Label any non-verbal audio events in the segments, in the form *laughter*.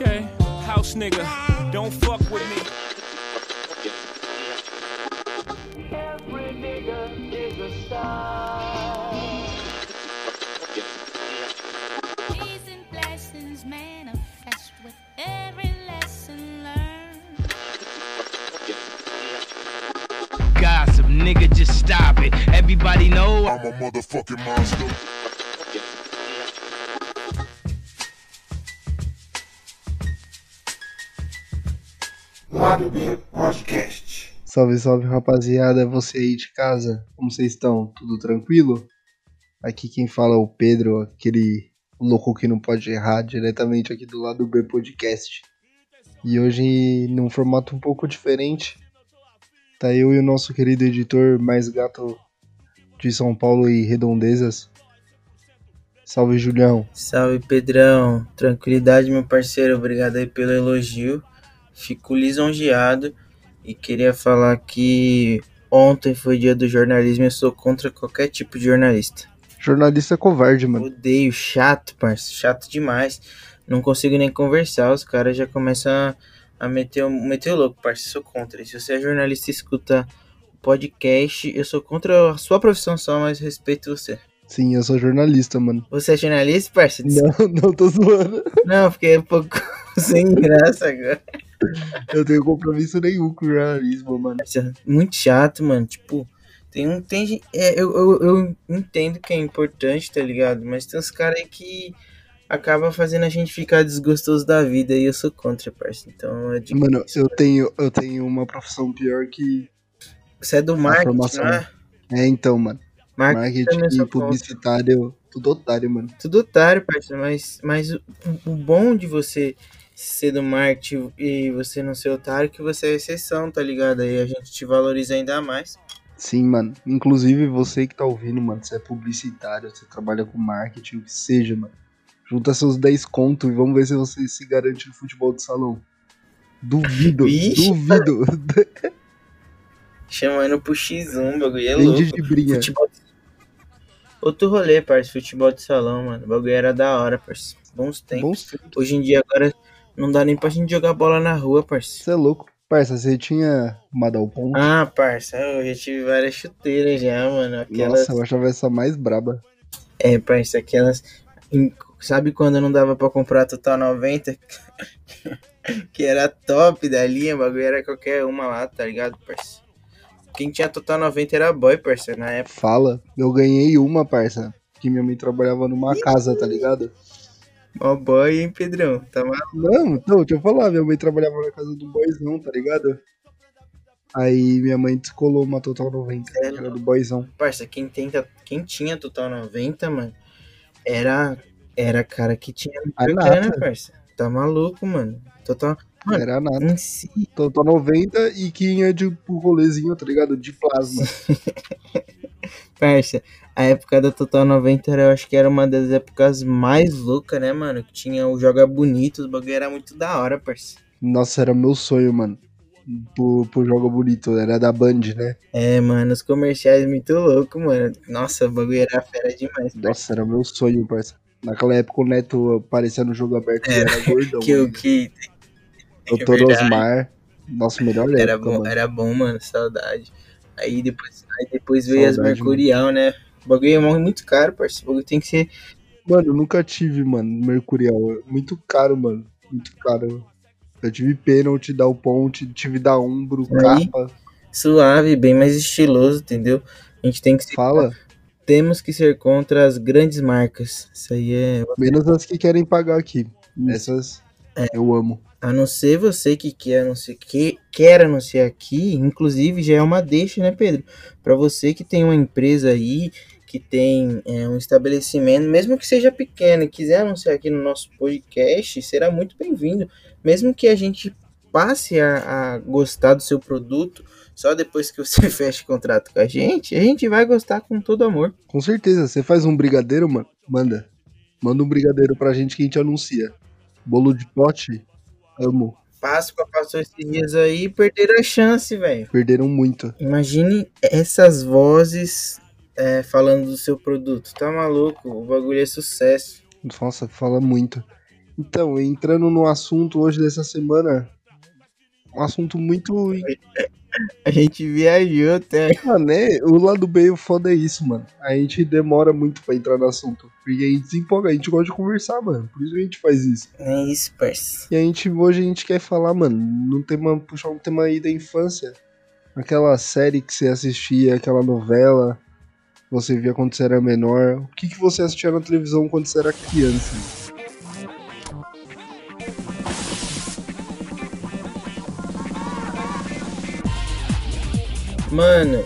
Okay, house nigga, don't fuck with me. Every nigga is a star. Peace and blessings manifest with every lesson learned. Gossip, nigga, just stop it. Everybody know I'm a motherfucking monster. Lado B Podcast. Salve, salve rapaziada, você aí de casa, como vocês estão? Tudo tranquilo? Aqui quem fala é o Pedro, aquele louco que não pode errar, diretamente aqui do lado B Podcast. E hoje, num formato um pouco diferente, tá eu e o nosso querido editor mais gato de São Paulo e redondezas. Salve, Julião. Salve Pedrão, tranquilidade meu parceiro, obrigado aí pelo elogio. Fico lisonjeado e queria falar que ontem foi dia do jornalismo e eu sou contra qualquer tipo de jornalista. Jornalista covarde, mano. Odeio, chato, parça, chato demais. Não consigo nem conversar, os caras já começam a, a meter, o- meter o louco, parça, sou contra. E se você é jornalista e escuta podcast, eu sou contra a sua profissão só, mas respeito você. Sim, eu sou jornalista, mano. Você é jornalista, parça? Não, *laughs* não tô zoando. Não, fiquei um pouco *laughs* sem graça agora. *laughs* Eu tenho compromisso nenhum com o jornalismo, mano. Parça, Muito chato, mano. Tipo, tem um. Tem, é, eu, eu, eu entendo que é importante, tá ligado? Mas tem uns caras aí que acaba fazendo a gente ficar desgostoso da vida e eu sou contra, parça. Então é de. Mano, eu tenho, eu tenho uma profissão pior que. Você é do marketing, não é? É, então, mano. Marketing, Marketing e contra. publicitário, tudo otário, mano. Tudo otário, parceiro, mas, mas o, o bom de você ser do marketing e você não ser otário que você é exceção, tá ligado? Aí a gente te valoriza ainda mais. Sim, mano. Inclusive, você que tá ouvindo, mano, você é publicitário, você trabalha com marketing, o que seja, mano. Junta seus 10 contos e vamos ver se você se garante no futebol de salão. Duvido, Vixe, duvido. Chamando pro X1, o bagulho é Vem louco. de. Futebol de... Outro rolê, parceiro, futebol de salão, mano. O bagulho era da hora, parceiro. Bons tempos. Bons tempos. Hoje em dia agora não dá nem pra gente jogar bola na rua, parceiro. Você é louco. Parça, você tinha Madal Ponte? Ah, parça, eu já tive várias chuteiras já, mano. Aquelas. Nossa, eu achava essa mais braba. É, parça, aquelas. Sabe quando não dava pra comprar Total 90? *laughs* que era top da linha, o bagulho era qualquer uma lá, tá ligado, parça? Quem tinha Total 90 era boy, parça, na época. Fala, eu ganhei uma, parça. Que minha mãe trabalhava numa casa, tá ligado? Ó boy, hein, Pedrão? Tá maluco? Não, então, deixa eu falar, minha mãe trabalhava na casa do boyzão, tá ligado? Aí minha mãe descolou uma Total 90, que era do boyzão. Parça, quem, tenta, quem tinha Total 90, mano, era, era cara que tinha grana, parça. Tá maluco, mano. Total. Mano, Era nada. em si, Total 90 e que ia de pro rolezinho, tá ligado? De plasma. *laughs* Parça, a época da Total 90 era, eu acho que era uma das épocas mais loucas, né, mano? Que tinha o Joga Bonito, os bagulho era muito da hora, parça. Nossa, era meu sonho, mano. Pro, pro jogo bonito, era da Band, né? É, mano, os comerciais muito louco, mano. Nossa, o bagulho era fera demais. parça. Nossa, era meu sonho, parça. Naquela época o Neto aparecia no jogo aberto e Era, gordão. *laughs* Que o mano. que Doutor é. Osmar. Nossa, melhor era época, bom, mano. era bom, mano, saudade. Aí depois, aí depois veio as Saudade, Mercurial, né? O bagulho é muito caro, parça. O bagulho tem que ser. Mano, eu nunca tive, mano, Mercurial. É Muito caro, mano. Muito caro. Eu tive pênalti, dar o ponte, tive da Umbro, Aí. capa. suave, bem mais estiloso, entendeu? A gente tem que ser, Fala. temos que ser contra as grandes marcas. Isso aí é Menos as que querem pagar aqui. Essas É. eu amo. A não ser você que quer anunciar, que quer anunciar aqui, inclusive já é uma deixa, né, Pedro? Para você que tem uma empresa aí, que tem é, um estabelecimento, mesmo que seja pequeno, e quiser anunciar aqui no nosso podcast, será muito bem-vindo. Mesmo que a gente passe a, a gostar do seu produto, só depois que você *laughs* feche contrato com a gente, a gente vai gostar com todo amor. Com certeza. Você faz um brigadeiro, mano? Manda. Manda um brigadeiro pra gente que a gente anuncia. Bolo de pote? Amo. Páscoa passou esses dias aí e perderam a chance, velho. Perderam muito. Imagine essas vozes é, falando do seu produto. Tá maluco? O bagulho é sucesso. Nossa, fala muito. Então, entrando no assunto hoje dessa semana, um assunto muito. *laughs* A gente viajou até. Mano, né? O lado bem o foda é isso, mano. A gente demora muito pra entrar no assunto. Porque a gente se empolga, a gente gosta de conversar, mano. Por isso que a gente faz isso. É isso, parça. E a gente, hoje a gente quer falar, mano, num tema, puxar um tema aí da infância. Aquela série que você assistia, aquela novela, que você via quando você era menor. O que, que você assistia na televisão quando você era criança? Mano,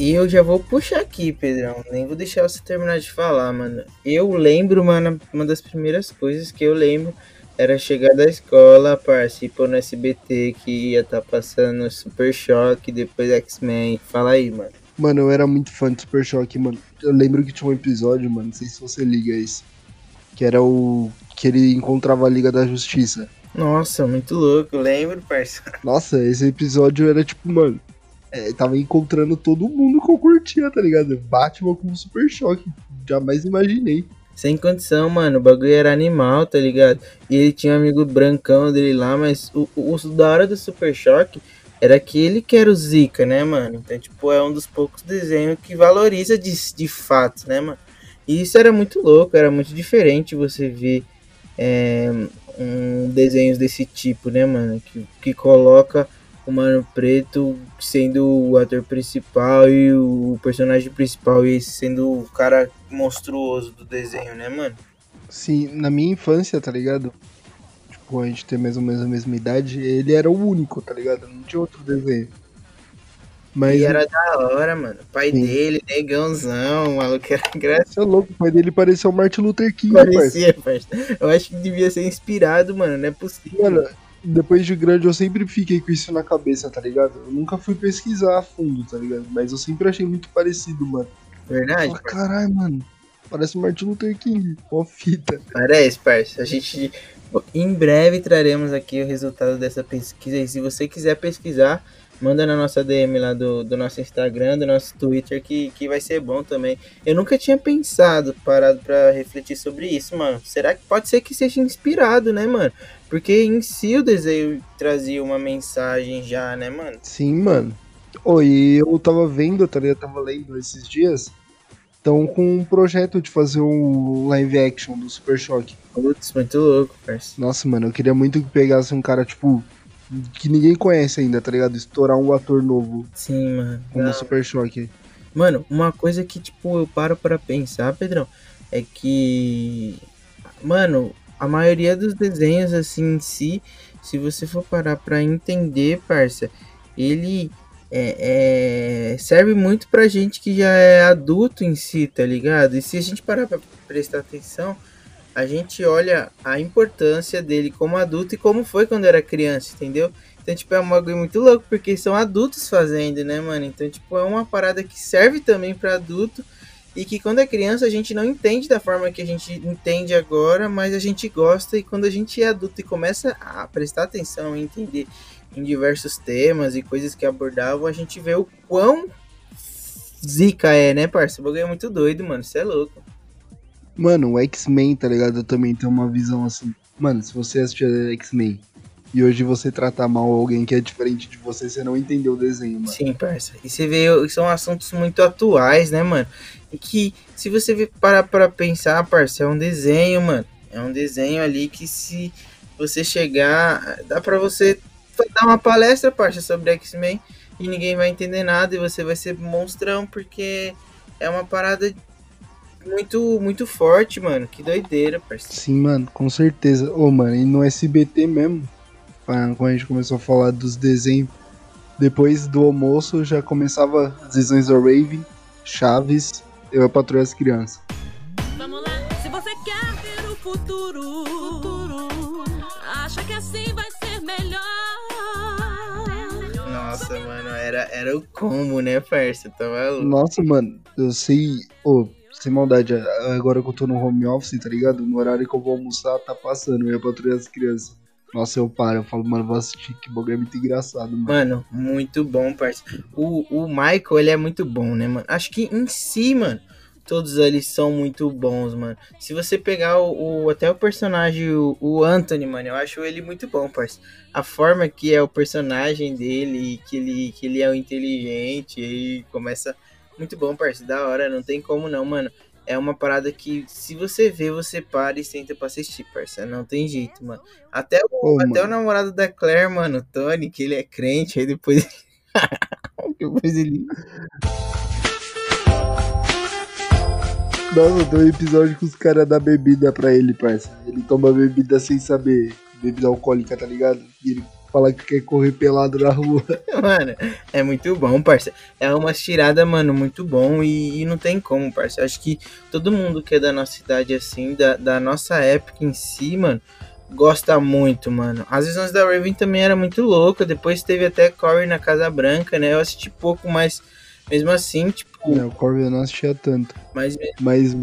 e eu já vou puxar aqui, Pedrão. Nem vou deixar você terminar de falar, mano. Eu lembro, mano, uma das primeiras coisas que eu lembro era chegar da escola, participar no SBT que ia estar passando Super Choque, depois X-Men. Fala aí, mano. Mano, eu era muito fã de Super Choque, mano. Eu lembro que tinha um episódio, mano, não sei se você liga isso. Que era o. que ele encontrava a Liga da Justiça. Nossa, muito louco, eu lembro, parça. Nossa, esse episódio era tipo, mano. É, tava encontrando todo mundo que eu curtia, tá ligado? Batman com Super Choque. Jamais imaginei. Sem condição, mano. O bagulho era animal, tá ligado? E ele tinha um amigo brancão dele lá, mas o, o, o da hora do Super Choque era que ele que era o Zika, né, mano? Então, tipo, é um dos poucos desenhos que valoriza de, de fato, né, mano? E isso era muito louco, era muito diferente você ver é, um desenhos desse tipo, né, mano? Que, que coloca o Mano Preto sendo o ator principal e o personagem principal e esse sendo o cara monstruoso do desenho, né, mano? Sim, na minha infância, tá ligado? Tipo, a gente tem mais ou menos a mesma idade, ele era o único, tá ligado? Não tinha outro desenho. Mas E era da hora, mano. O pai Sim. dele, negãozão, o maluco era *laughs* engraçado. você é louco, o pai dele parecia o Martin Luther King, parceiro. Parecia, parça. Eu acho que devia ser inspirado, mano. Não é possível. Mano, depois de grande eu sempre fiquei com isso na cabeça, tá ligado? Eu nunca fui pesquisar a fundo, tá ligado? Mas eu sempre achei muito parecido, mano. Verdade? Fala, caralho, mano. Parece Martin Luther King. Ó, fita. Parece, parça. A gente em breve traremos aqui o resultado dessa pesquisa. E se você quiser pesquisar, manda na nossa DM lá do, do nosso Instagram, do nosso Twitter, que, que vai ser bom também. Eu nunca tinha pensado, parado pra refletir sobre isso, mano. Será que pode ser que seja inspirado, né, mano? Porque em si o desenho trazia uma mensagem já, né, mano? Sim, mano. Oi, eu tava vendo, tá ligado? Eu tava lendo esses dias. Estão com um projeto de fazer um live action do Super Choque. Putz, muito louco, parça. Nossa, mano, eu queria muito que pegasse um cara, tipo, que ninguém conhece ainda, tá ligado? Estourar um ator novo Sim, mano. como Da o Super Choque. Mano, uma coisa que, tipo, eu paro pra pensar, Pedrão, é que. Mano, a maioria dos desenhos, assim, em si, se você for parar pra entender, parça, ele é, é- serve muito pra gente que já é adulto em si, tá ligado? E se a gente parar pra prestar atenção, a gente olha a importância dele como adulto e como foi quando era criança, entendeu? Então, tipo, é um bagulho muito louco, porque são adultos fazendo, né, mano? Então, tipo, é uma parada que serve também pra adulto e que quando é criança a gente não entende da forma que a gente entende agora, mas a gente gosta e quando a gente é adulto e começa a prestar atenção e entender em diversos temas e coisas que abordavam, a gente vê o quão zica é, né, parça? O bagulho é muito doido, mano, você é louco. Mano, o X-Men, tá ligado? Eu também tenho uma visão assim. Mano, se você assistir X-Men e hoje você tratar mal alguém que é diferente de você, você não entendeu o desenho, mano. Sim, parça. E você vê, são assuntos muito atuais, né, mano? E que, se você parar pra pensar, parça, é um desenho, mano. É um desenho ali que se você chegar, dá pra você dar uma palestra, parça, sobre X-Men e ninguém vai entender nada e você vai ser monstrão, porque é uma parada muito, muito forte, mano. Que doideira, parça. Sim, mano, com certeza. Ô, mano, e no SBT mesmo, quando a gente começou a falar dos desenhos, depois do almoço já começava as visões da Raven, Chaves, eu a patrulha as crianças. Vamos lá. Se você quer ver o futuro, acha que assim vai ser melhor. Nossa, mano, era, era o combo, né, parça? Tá maluco? Nossa, mano, eu sei. Ô, sem maldade, agora que eu tô no home office, tá ligado? No horário que eu vou almoçar, tá passando, eu ia patrulhar as crianças. Nossa, eu paro, eu falo, mano, vou assistir, que bagulho é muito engraçado, mano. Mano, muito bom, parça. O, o Michael, ele é muito bom, né, mano? Acho que em si, mano, todos ali são muito bons, mano. Se você pegar o, o- até o personagem, o, o Anthony, mano, eu acho ele muito bom, parceiro. A forma que é o personagem dele, que ele, que ele é o inteligente, e começa muito bom, parceiro. Da hora, não tem como não, mano. É uma parada que, se você vê, você para e senta pra assistir, parceiro. Não tem jeito, mano. Até o, Ô, até o mano. namorado da Claire, mano, o Tony, que ele é crente, aí depois. *laughs* depois ele. Nossa, tem um episódio que os caras dão bebida pra ele, parça. Ele toma bebida sem saber. Bebida alcoólica, tá ligado? E ele fala que quer correr pelado na rua. *laughs* Mano, é muito bom, parça. É uma tirada, mano, muito bom e, e não tem como, parça. Acho que todo mundo que é da nossa idade, assim, da, da nossa época em si, mano, gosta muito, mano. As visões da Raven também era muito louca. Depois teve até Corey na Casa Branca, né? Eu assisti pouco, mas mesmo assim, tipo, Não, o Corvin eu não assistia tanto. mas Mas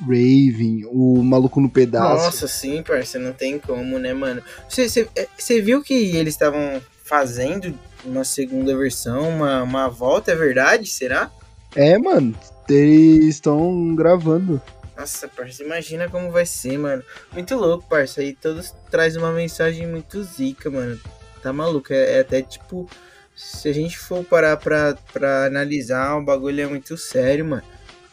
Raven, o maluco no pedaço. Nossa, sim, parça, não tem como, né, mano? Você viu que eles estavam fazendo uma segunda versão, uma, uma volta, é verdade? Será? É, mano. Eles estão gravando. Nossa, parça, imagina como vai ser, mano. Muito louco, parça. E todos traz uma mensagem muito zica, mano. Tá maluco? É, é até tipo. Se a gente for parar pra, pra analisar, o bagulho é muito sério, mano.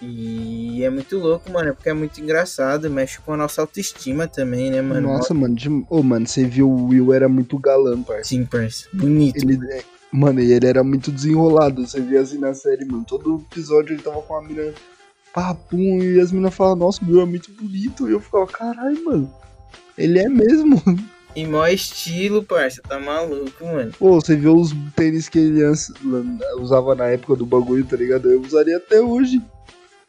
E é muito louco, mano. Porque é muito engraçado. Mexe com a nossa autoestima também, né, mano? Nossa, mano. De... Ô, mano, você viu o Will era muito galã, parça. Sim, parça. Bonito. Ele, é- mano, e ele era muito desenrolado. Você via assim na série, mano. Todo episódio ele tava com uma mina papum e as minas falavam, nossa, o Will é muito bonito. E eu ficava, caralho, mano. Ele é mesmo. *laughs* E mó estilo, parça. Tá maluco, mano. Pô, você viu os tênis que ele usava na época do bagulho, tá ligado? Eu usaria até hoje.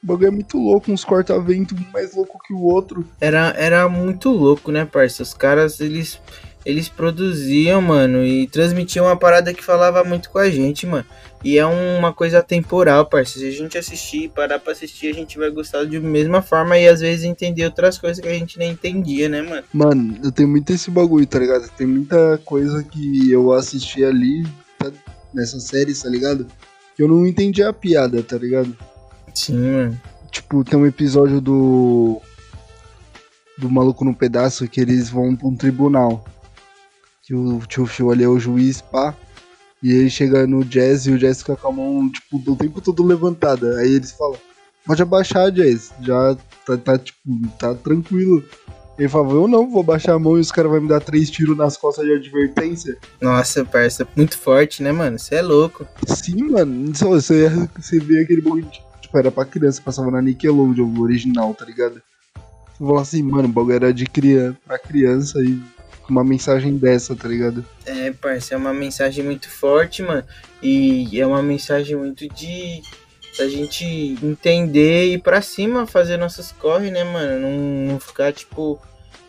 O bagulho é muito louco, uns corta-vento um mais louco que o outro. Era, era muito louco, né, parça? Os caras, eles, eles produziam, mano, e transmitiam uma parada que falava muito com a gente, mano. E é uma coisa temporal, parça. Se a gente assistir, parar pra assistir, a gente vai gostar de mesma forma e às vezes entender outras coisas que a gente nem entendia, né, mano? Mano, eu tenho muito esse bagulho, tá ligado? Tem muita coisa que eu assisti ali, tá? nessa série, tá ligado? Que eu não entendi a piada, tá ligado? Sim, mano. Tipo, tem um episódio do. Do maluco no pedaço que eles vão pra um tribunal. Que o tio Phil ali é o juiz, pá. E ele chega no Jazz e o Jazz fica com a mão, tipo, o tempo todo levantada. Aí eles falam, pode abaixar, Jazz. Já tá, tá, tipo, tá tranquilo. Ele fala, eu não, vou baixar a mão e os caras vão me dar três tiros nas costas de advertência. Nossa, parça, muito forte, né, mano? Você é louco. Sim, mano. Você, você vê aquele bagulho, de- era pra criança, passava na Nickelodeon, o original, tá ligado? Você fala assim, mano, o bagulho era de criança, pra criança e uma mensagem dessa, tá ligado? É, parça, é uma mensagem muito forte, mano. E é uma mensagem muito de da gente entender e ir pra cima fazer nossos corre, né, mano? Não, não ficar, tipo,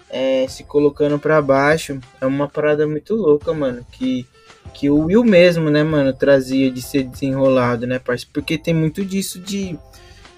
é, se colocando pra baixo. É uma parada muito louca, mano. Que, que o Will mesmo, né, mano, trazia de ser desenrolado, né, parça? Porque tem muito disso de.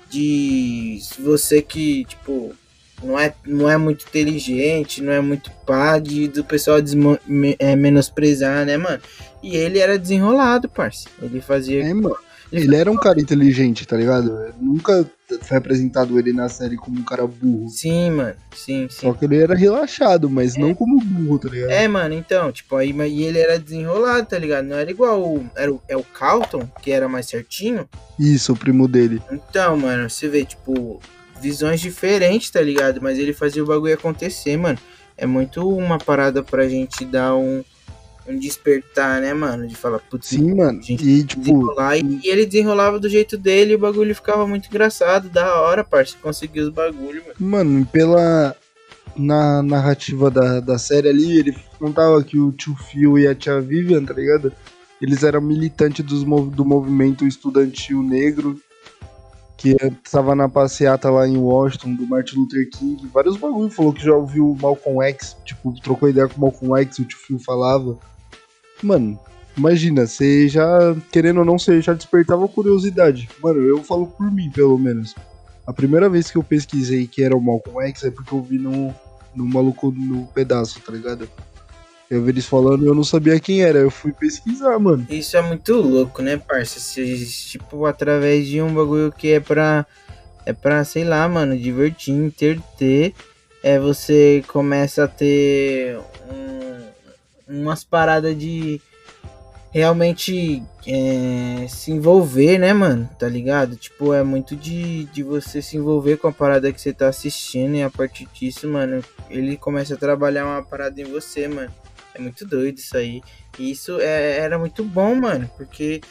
De você que, tipo, não é, não é muito inteligente, não é muito pá, de, do pessoal desmo- me- é, menosprezar, né, mano? E ele era desenrolado, parça. Ele fazia. É, mano. Ele era um cara inteligente, tá ligado? Nunca foi apresentado ele na série como um cara burro. Sim, mano. Sim, sim. Só que ele era relaxado, mas não como burro, tá ligado? É, mano, então, tipo, aí mas- e ele era desenrolado, tá ligado? Não era igual o. Era o, é o Calton, que era mais certinho. Isso, o primo dele. Então, mano, você vê, tipo, visões diferentes, tá ligado? Mas ele fazia o bagulho acontecer, mano. É muito uma parada pra gente dar um, um despertar, né, mano? De falar, putz, Sim, mano. gente E, tipo, desenrolar. E, e ele desenrolava do jeito dele e o bagulho ficava muito engraçado, da hora, parça. Conseguiu os bagulhos, mano. Mano, pela na narrativa da, da série ali, ele contava que o tio Phil e a tia Vivian, tá ligado? Eles eram militantes dos, do movimento estudantil negro, que estava na passeata lá em Washington, do Martin Luther King. Vários bagulho falou que já ouviu o Malcolm X, tipo, trocou ideia com o Malcolm X, o tio Phil falava. Mano, imagina, você já, querendo ou não, você já despertava curiosidade. Mano, eu falo por mim, pelo menos. A primeira vez que eu pesquisei que era o Malcolm X é porque eu vi no, no maluco no pedaço, tá ligado? Eu vi eles falando e eu não sabia quem era. Eu fui pesquisar, mano. Isso é muito louco, né, parça? Se, tipo, através de um bagulho que é pra, É pra, sei lá, mano, divertir, interter. É, você começa a ter um, umas paradas de realmente é, se envolver, né, mano? Tá ligado? Tipo, é muito de, de você se envolver com a parada que você tá assistindo e a partir disso, mano, ele começa a trabalhar uma parada em você, mano. É muito doido isso aí. E isso é, era muito bom, mano, porque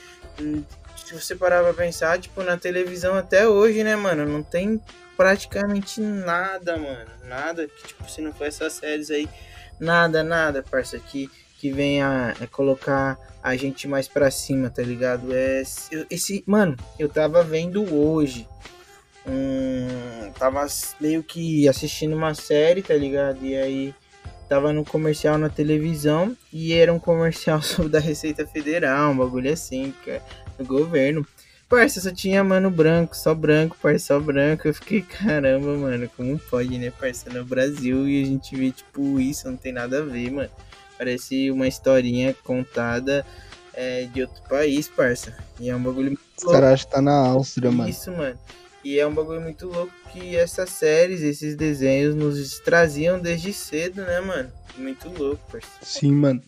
hum, se você parar pra pensar, tipo, na televisão até hoje, né, mano, não tem praticamente nada, mano. Nada que, tipo, se não for essas séries aí, nada, nada, parça, que, que venha colocar a gente mais pra cima, tá ligado? É, esse, mano, eu tava vendo hoje. Hum, tava meio que assistindo uma série, tá ligado? E aí tava no comercial na televisão e era um comercial *laughs* sobre da Receita Federal, um bagulho assim, cara, do governo. Parça, só tinha mano branco, só branco, parça, só branco. Eu fiquei, caramba, mano, como pode, né, parça, no Brasil e a gente vê, tipo, isso não tem nada a ver, mano. Parece uma historinha contada é, de outro país, parça. E é um bagulho muito Os tá na Áustria, mano. isso, mano. E é um bagulho muito louco que essas séries, esses desenhos nos traziam desde cedo, né, mano? Muito louco, parceiro. Sim, mano.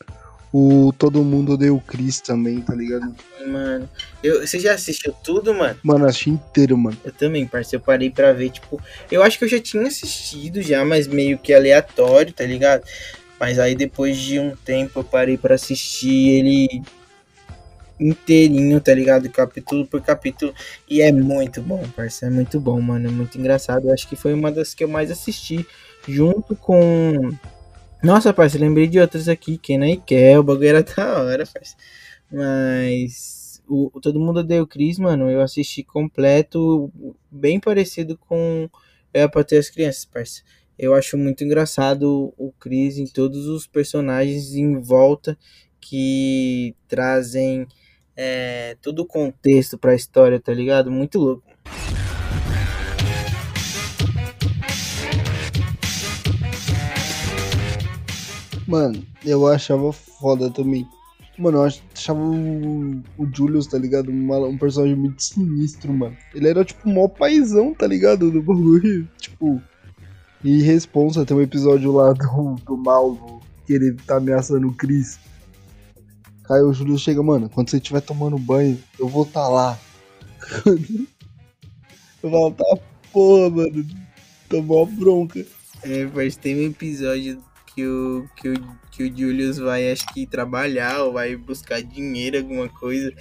O Todo Mundo Odeia o Chris também, tá ligado? Mano, eu, você já assistiu tudo, mano? Mano, achei inteiro, mano. Eu também, parceiro. Eu parei pra ver, tipo. Eu acho que eu já tinha assistido já, mas meio que aleatório, tá ligado? Mas aí depois de um tempo eu parei pra assistir ele inteirinho, tá ligado? Capítulo por capítulo. E é muito bom, parceiro. É muito bom, mano. É muito engraçado. Eu acho que foi uma das que eu mais assisti. Junto com. Nossa, parceiro, lembrei de outras aqui. Kenan e Kel, o bagulho era *laughs* da hora, parceiro. Mas. O, o Todo Mundo Odeia o Chris, mano, eu assisti completo, bem parecido com É pra ter as crianças, parceiro. Eu acho muito engraçado o Chris em todos os personagens em volta que trazem é, todo o contexto pra história, tá ligado? Muito louco. Mano, eu achava foda também. Mano, eu achava o, o Julius, tá ligado? Uma- um personagem muito sinistro, mano. Ele era tipo o maior paizão, tá ligado? Do bagulho. *laughs* Tipo. E responsa, tem um episódio lá do, do Malvo que ele tá ameaçando o Chris. Aí o Julius chega, mano, quando você estiver tomando banho, eu vou tá lá. *laughs* eu falo, tá porra, mano. Tomou bronca. É, mas tem um episódio que o, que, o, que o Julius vai, acho que, trabalhar ou vai buscar dinheiro, alguma coisa.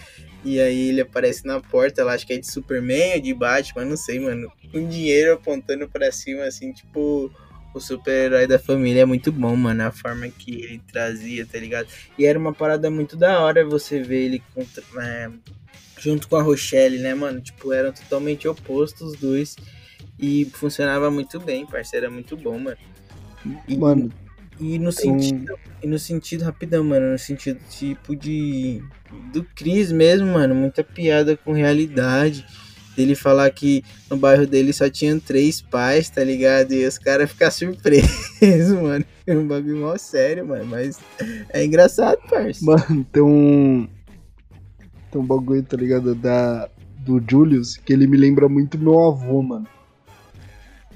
E aí ele aparece na porta, lá acho que é de Superman ou de Batman, não sei, mano. Com dinheiro apontando pra cima, assim, tipo o super-herói da família é muito bom, mano. A forma que ele trazia, tá ligado? E era uma parada muito da hora você ver ele contra, é, junto com a Rochelle, né, mano? Tipo, eram totalmente opostos os dois. E funcionava muito bem, parceiro. Era muito bom, mano. E, Mano, e no sentido. E no sentido, rapidão, mano. No sentido tipo de. Do Cris mesmo, mano. Muita piada com realidade. Dele falar que no bairro dele só tinham três pais, tá ligado? E os caras ficam surpresos, *laughs* mano. É um bagulho mó sério, mano. Mas é engraçado, parça. Mano, tem um. Tem um bagulho, tá ligado? Da, do Julius, que ele me lembra muito meu avô, mano.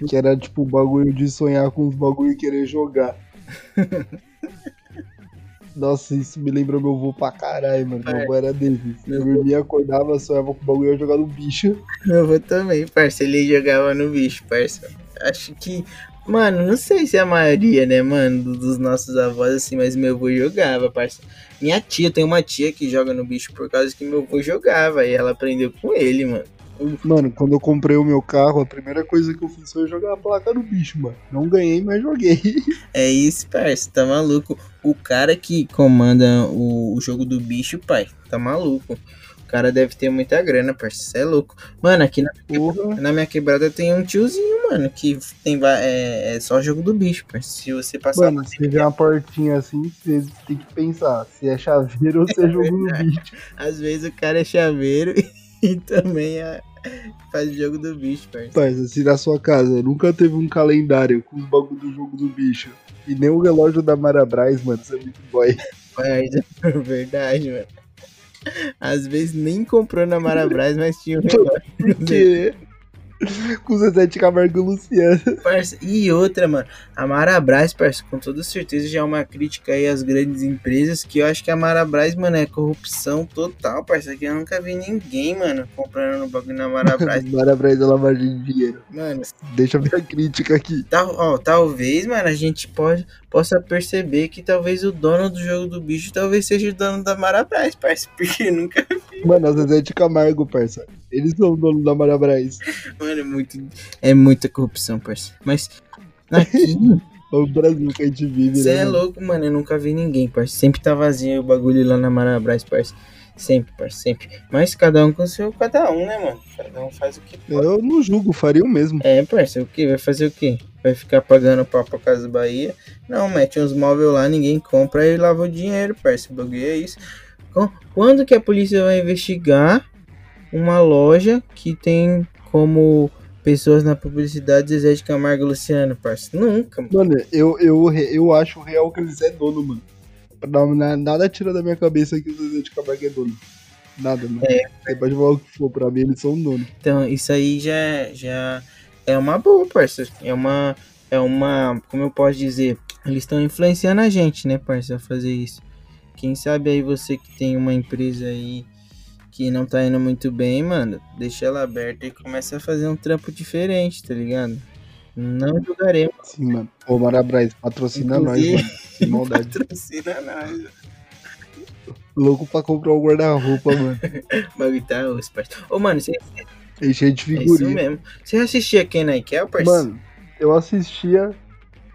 Que era tipo o bagulho de sonhar com os bagulho e querer jogar. *laughs* Nossa, isso me lembra meu avô pra caralho, mano. Meu avô era desses. Eu dormia, acordava, sonhava com o bagulho e ia jogar no bicho. Meu avô também, parça. Ele jogava no bicho, parça. Acho que. Mano, não sei se é a maioria, né, mano, do- dos nossos avós, assim, mas meu avô jogava, parça. Minha tia, tem uma tia que joga no bicho por causa que meu avô jogava e ela aprendeu com ele, mano. Mano, quando eu comprei o meu carro, a primeira coisa que eu fiz foi jogar a placa no bicho, mano. Não ganhei, mas joguei. *laughs* É isso, parça, tá maluco. O cara que comanda o, o jogo do bicho, pai, tá maluco. O cara deve ter muita grana, parça, cê é louco. Mano, aqui na, Porra. na minha quebrada tem um tiozinho, mano, que tem é, é só jogo do bicho, parça. Se você passar Mano, se vê uma portinha assim, você tem que pensar se é chaveiro ou se é jogo no *laughs* bicho. Às vezes o cara é chaveiro *laughs* e também é- faz jogo do bicho, parceiro. Parça, se na sua casa nunca teve um calendário com os bagulho do jogo do bicho e nem o relógio da Marabras, mano, você é muito boy. Parça, *laughs* verdade, mano. Às vezes nem comprou na Marabras, mas tinha um relógio. Porque *laughs* Com Zezé de Camargo e Luciano. Parça. E outra, mano, a Marabras, parça, com toda certeza já é uma crítica aí às grandes empresas, que eu acho que a Marabras, mano, é corrupção total, parça, que eu nunca vi ninguém, mano, comprando no bagulho na Marabras. *laughs* Marabras da lavagem de dinheiro. mano, Deixa eu ver a crítica aqui. tal, ó, talvez, mano, a gente pode, possa perceber que talvez o dono do jogo do bicho talvez seja o dono da Marabras, parça, *laughs* porque nunca, Mano, a Zezé de Camargo, parça. Eles são o dono da Marabras. mano, é muito, é muita corrupção, parça. Mas aqui... *laughs* É o Brasil que a gente vive, Você né? é mano? louco, mano. Eu nunca vi ninguém, parça. Sempre tá vazio o bagulho lá na Marabras, parça. Sempre, parça, sempre. Mas cada um com seu cada um, né, mano? Cada um faz o que pode. Eu não julgo, faria o mesmo. É, parça, o que? Vai fazer o quê? Vai ficar pagando pau pra Casa Bahia? Não, mete uns móveis lá, ninguém compra e lava o dinheiro, parça. O bagulho é isso. Quando que a polícia vai investigar uma loja que tem como pessoas na publicidade Zezé de Camargo e Luciano, parça? Nunca, mano. Mano, eu, eu, eu acho real que eles é dono, mano. Não, na- nada tira da minha cabeça que o Zezé de Camargo é dono. Nada, mano. Você pode falar o que for, pra mim eles são dono. Então, isso aí já, já é uma boa, parça. É uma. É uma. Como eu posso dizer? Eles estão influenciando a gente, né, parça, a fazer isso. Quem sabe aí você que tem uma empresa aí que não tá indo muito bem, mano, deixa ela aberta e começa a fazer um trampo diferente, tá ligado? Não julgaremos. Sim, mano. Ô, Marabras, patrocina nós, Inclusive- mano. Sem *laughs* maldade. Patrocina nós. Louco pra comprar um guarda-roupa, mano. *laughs* O bagulho tá osso, parça. Ô, mano, você, cheio de é isso figurinha. mesmo. Você assistia Ken e Kel, parça? Mano, eu assistia,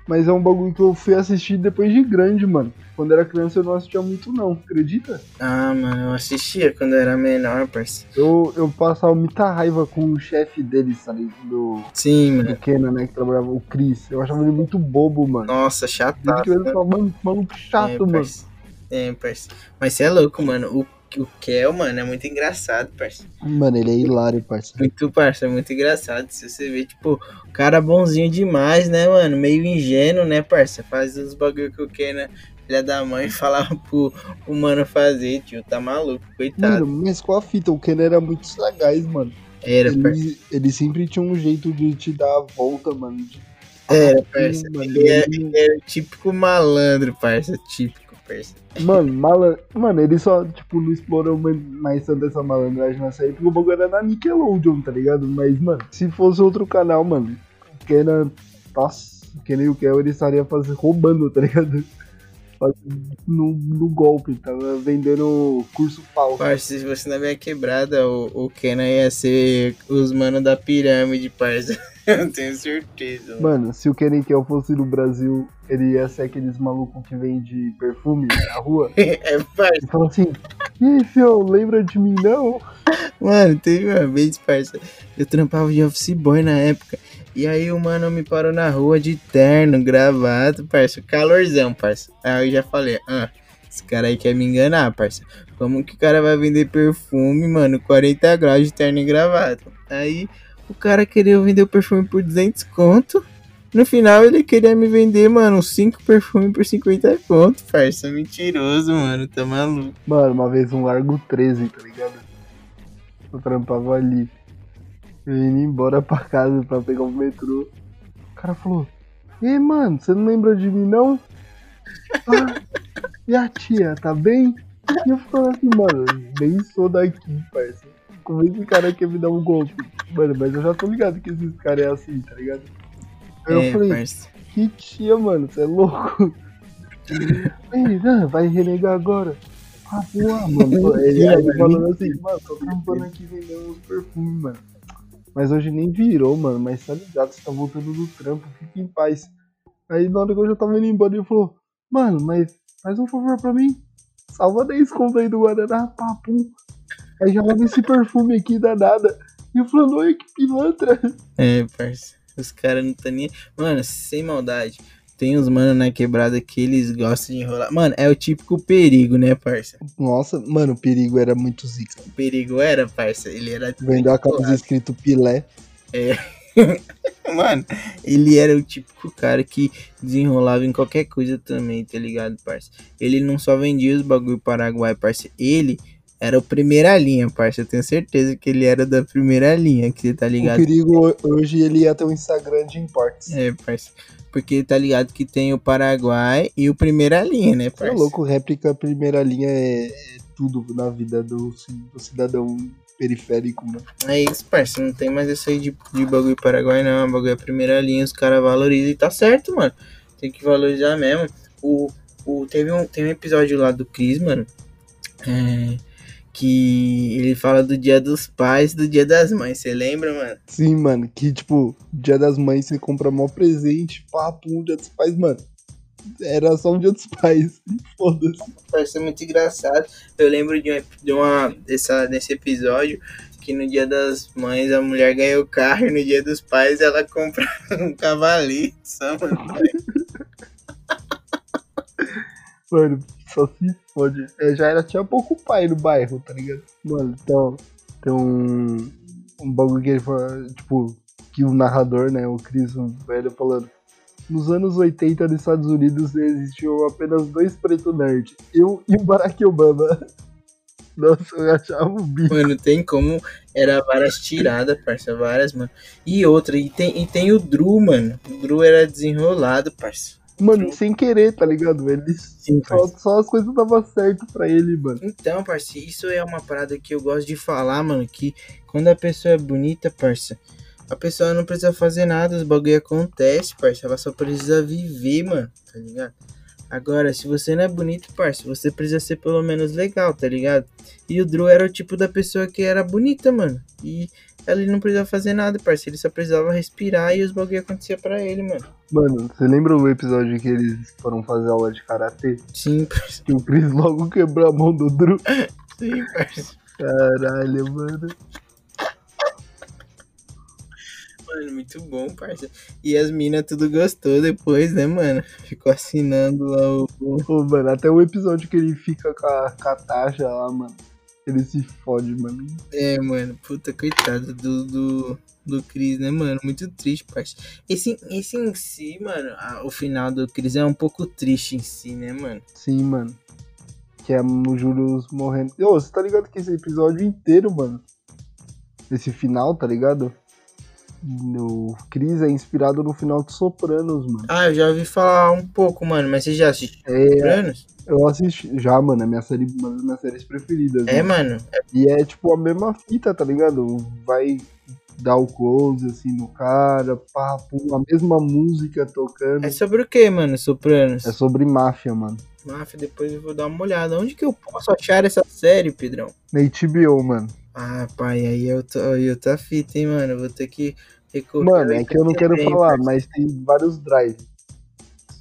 mas é um bagulho que eu fui assistir depois de grande, mano. Quando era criança eu não assistia muito, não. Acredita? Ah, mano, eu assistia quando eu era menor, parça. Eu, eu passava muita raiva com o chefe deles, sabe? Do, Sim, do mano. Kenan, né? Que trabalhava, o Chris. Eu achava ele muito bobo, mano. Nossa, chataço. criança eu falava, mano, maluco chato, é, mano. É, parça. Mas você é louco, mano. O, o Kel, mano, é muito engraçado, parça. Mano, ele é hilário, parceiro. Muito, parça, é muito engraçado. Se você vê, tipo, o cara bonzinho demais, né, mano? Meio ingênuo, né, parça? Faz os bagulho que o Ken, né? Filha da mãe, *laughs* falava pro, pro mano fazer, tio. Tá maluco, coitado. Mano, mas qual a fita? O Kenan era muito sagaz, mano. Era. Ele, ele sempre tinha um jeito de te dar a volta, mano. de- Era, parça. mano, Ele era, ele- ele era o típico malandro, parça. Típico, parça. Mano. Mano, ele só, tipo, não explorou mais- tanto essa malandragem nessa época, porque o bagulho era na Nickelodeon, tá ligado? Mas, mano, se fosse outro canal, mano, o Kenan, nossa, o Kenan e o Kel, ele estaria fazendo, roubando, tá ligado? No, no golpe, tava vendendo curso falso. Parça, se você na minha quebrada, o, o Kenan ia ser os manos da pirâmide, parça. Eu *laughs* tenho certeza. Mano. Mano, se o Kenan e Kel fosse no Brasil, ele ia ser aqueles malucos que vende perfume na rua. *laughs* É, parça. E fala assim, aí, fio, lembra de mim não? Mano, teve uma vez, parça, eu trampava de office boy na época. E aí o mano me parou na rua de terno, gravado, parça. Calorzão, parça. Aí eu já falei, ah, esse cara aí quer me enganar, parça. Como que o cara vai vender perfume, mano, 40 graus de terno e gravado? Aí o cara queria vender o perfume por 200 conto. No final ele queria me vender, mano, 5 perfumes por 50 conto, parça. Mentiroso, mano, tá maluco. Mano, uma vez um Largo 13, tá ligado? Eu trampava ali. Eu indo embora pra casa pra pegar o metrô. O cara falou, Ei, mano, você não lembra de mim, não? *laughs* Ah, e a tia, tá bem? E eu falei assim, mano, nem sou daqui, parça. Como esse cara quer me dar um golpe? Mano, mas eu já tô ligado que esses caras é assim, tá ligado? Aí eu É, falei, parça. que tia, mano, você é louco? *laughs* Ele, não, vai renegar agora. Ah, boa, mano. *laughs* Ele, É, ele falando assim, mano, tô trampando aqui vendendo uns perfumes, mano. Mas hoje nem virou, mano. Mas tá ligado, você tá voltando do trampo, fica em paz. Aí na hora que eu já tava indo embora, ele falou, mano, mas faz um favor pra mim. Salva 10 conto aí do Guaraná, papum. Aí já leva esse perfume aqui danada. E eu falando, oi, que pilantra. É, parça. Os caras não tá nem. Mano, sem maldade. Tem uns mano na quebrada que eles gostam de enrolar. Mano, é o típico perigo, né, parça? Nossa, mano, o perigo era muito zica. O perigo era, parça. Ele era. Vendeu a camisa escrito Pilé. *laughs* Mano, ele era o típico cara que desenrolava em qualquer coisa também, tá ligado, parça? Ele não só vendia os bagulho paraguai, parça. Ele Era o primeira linha, parça. Eu tenho certeza que ele era da primeira linha, que você tá O ligado? perigo hoje ele ia ter um Instagram de importes. É, parça. Porque tá ligado que tem o Paraguai e o primeira linha, né, é parça? louco, réplica primeira linha é, é tudo na vida do, do cidadão periférico, mano. É isso, parça. Não tem mais essa aí de, de bagulho Paraguai, não. Bagulho é primeira linha, os caras valorizam e tá certo, mano. Tem que valorizar mesmo. O, o, teve, um, tem um episódio lá do Cris, mano. é, que ele fala do dia dos pais do dia das mães. Você lembra, mano? Sim, mano, que tipo, dia das mães você compra mó presente, papo, um dia dos pais, mano. Era só um dia dos pais. *laughs* Foda-se. Parece muito engraçado. Eu lembro de, uma, de uma dessa, desse episódio que no dia das mães a mulher ganhou o carro e no dia dos pais ela compra *laughs* um cavalete, só, mano. *laughs* Mano, só se Eu já era, tinha pouco pai no bairro, tá ligado? Mano, então, tem um, um bagulho que ele fala, tipo, que o narrador, né, o Chris, o velho, falando. Nos anos 80 nos Estados Unidos existiam apenas dois preto nerd, eu e o Barack Obama. *laughs* Nossa, eu achava um bicho. Mano, tem como. Era várias tiradas, parça, várias, mano. E outra, e tem, e tem o Drew, mano. O Drew era desenrolado, parça. Mano, sem querer, tá ligado? Ele Sim, só, só as coisas davam certo pra ele, mano. Então, parça, isso é uma parada que eu gosto de falar, mano, que quando a pessoa é bonita, parça, a pessoa não precisa fazer nada, os bagulho acontece, parça, ela só precisa viver, mano, tá ligado? Agora, se você não é bonito, parça, você precisa ser pelo menos legal, tá ligado? E o Drew era o tipo da pessoa que era bonita, mano, e ele não precisava fazer nada, parça, ele só precisava respirar e os bagulho acontecia pra ele, mano. Mano, você lembra o episódio que eles foram fazer aula de karatê? Sim, parça, Que o Chris logo quebrou a mão do Drew. sim, parça. Caralho, mano. Mano, muito bom, parça. E as minas tudo gostou depois, né, mano? Ficou assinando lá o. o- Pô, mano, até o episódio que ele fica com a, com a taxa lá, mano. Ele se fode, mano. É, mano, puta, coitado do, do, do Cris, né, mano? Muito triste, parça. Esse, esse em si, mano, a- o final do Cris é um pouco triste em si, né, mano? Sim, mano. Que é o Julius morrendo. Ô, você tá ligado que esse episódio inteiro, mano? Esse final, tá ligado? O Chris é inspirado no final de Sopranos, mano. Ah, eu já ouvi falar um pouco, mano, mas você já assistiu É, Sopranos? Eu assisti já, mano, é minha série, uma das minhas séries preferidas. É, mano. mano. E é tipo a mesma fita, tá ligado? Vai dar o close assim no cara, pá, pum, a mesma música tocando. É sobre o que, mano, Sopranos? É sobre máfia, mano. Máfia, depois eu vou dar uma olhada. Onde que eu posso achar essa série, Pedrão? Na HBO, mano. Ah, pai, aí eu tô, eu tá fita, hein, mano. Vou ter que recorrer. Mano, é que eu não quero falar, mas tem vários drives.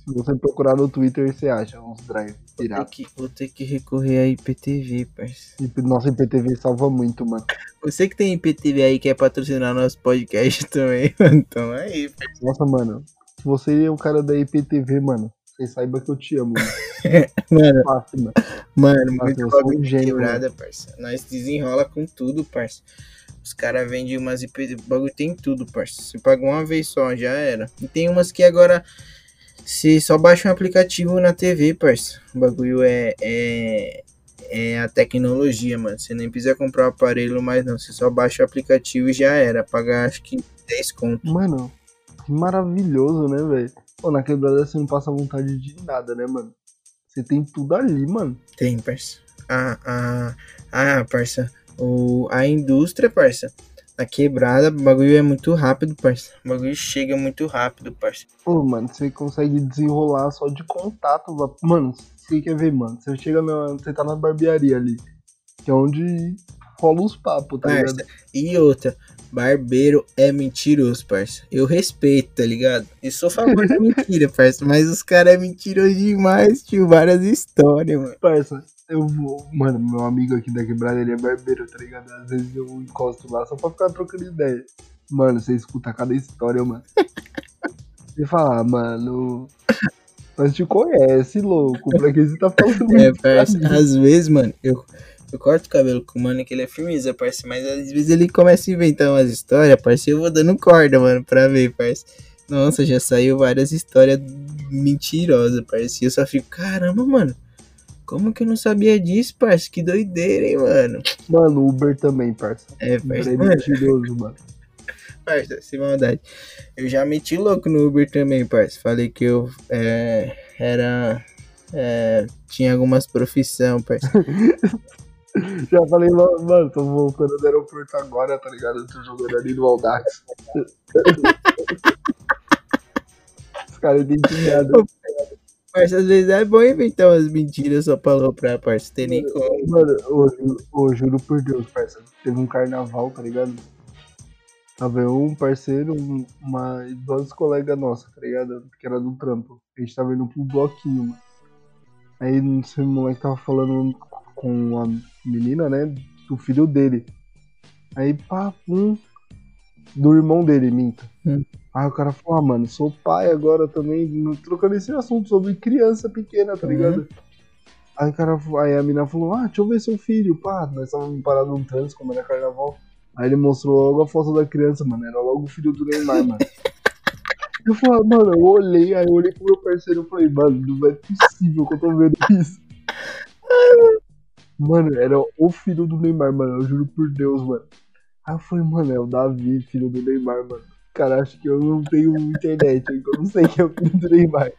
Se você procurar no Twitter, você acha uns drives Vou ter, piratas. que, vou ter que recorrer a IPTV, parceiro. Nossa, IPTV salva muito, mano. Você que tem IPTV aí quer patrocinar nosso podcast *laughs* também. Então aí, parceiro. Nossa, mano. Se você é o cara da IPTV, mano, você saiba que eu te amo, mano. *laughs* Mano, Fácil, mano. mano, muito bagulho quebrada, parceiro. Nós desenrola com tudo, parceiro. Os caras vendem umas IPTV, bagulho tem tudo, parceiro. Você pagou uma vez só, já era. E tem umas que agora você só baixa um aplicativo na TV, parceiro. O bagulho é, é, é a tecnologia, mano. Você nem precisa comprar o aparelho mais não. Você só baixa o aplicativo e já era. Pagar acho que 10 conto. Mano, que maravilhoso, né, velho? Pô, na quebrada você não passa vontade de nada, né, mano? Você tem tudo ali, mano. Tem, parça. A, a, a, parça. O, a indústria, parça. Na quebrada, o bagulho é muito rápido, parça. O bagulho chega muito rápido, parça. Pô, mano, você consegue desenrolar só de contato. Mano, você quer ver, mano? Você chega na. Você tá na barbearia ali. Que é onde rola os papos, tá Parça. ligado? E outra, barbeiro é mentiroso, parça. Eu respeito, tá ligado? Eu sou a favor da *laughs* mentira, parça. Mas os caras é mentiroso demais, tio. Várias histórias, mano. Parça, eu vou. Mano, meu amigo aqui da quebrada, ele é barbeiro, tá ligado? Às vezes eu encosto lá só pra ficar trocando ideia. Mano, você escuta cada história, mano. Você fala, ah, mano. Nós te conhece, louco. Pra que você tá falando É, parça. Às vezes, mano, eu, eu corto o cabelo com o mano que ele é firmeza, parça. Mas às vezes ele começa a inventar umas histórias, parça. e Eu vou dando corda, mano, pra ver, parça. Nossa, já saiu várias histórias mentirosas, parça. E eu só fico, caramba, mano. Como que eu não sabia disso, parça? Que doideira, hein, mano? Mano, Uber também, parça. É, Uber parça. é Mano, mentiroso, mano. parça, sem maldade. Eu já meti louco no Uber também, parça. Falei que eu é, era. é, tinha algumas profissões, parça. *laughs* Já falei, mano, mano, tô voltando do aeroporto agora, tá ligado? Eu tô jogando ali no Aldax. *laughs* Os caras identificados. *laughs* Parça, às vezes é bom inventar umas mentiras só pra aloprar, parça. Tem nem como. Mano, ô, juro por Deus, parça. Teve um carnaval, tá ligado? Tava eu, um parceiro, um- uma, duas colegas nossas, tá ligado? Que era do trampo. A gente tava indo pro bloquinho, mano. Aí, não sei, o moleque tava falando com a menina, né? Do filho dele. Aí, pá, pum. Do irmão dele, minta. Hum. Aí o cara falou, ah, mano, sou pai agora também, trocando esse assunto sobre criança pequena, tá Uhum. ligado? Aí, o cara, aí a menina falou, ah, deixa eu ver seu filho, pá, nós estávamos parados num trânsito, como era carnaval. Aí ele mostrou logo a foto da criança, mano, era logo o filho do Neymar, mano. Eu falei, mano, eu olhei, aí eu olhei pro meu parceiro e falei, mano, não é possível que eu tô vendo isso. Mano, era o filho do Neymar, mano, eu juro por Deus, mano. Aí eu falei, mano, é o Davi, filho do Neymar, mano. Cara, acho que eu não tenho internet, então eu não sei o filho do Neymar.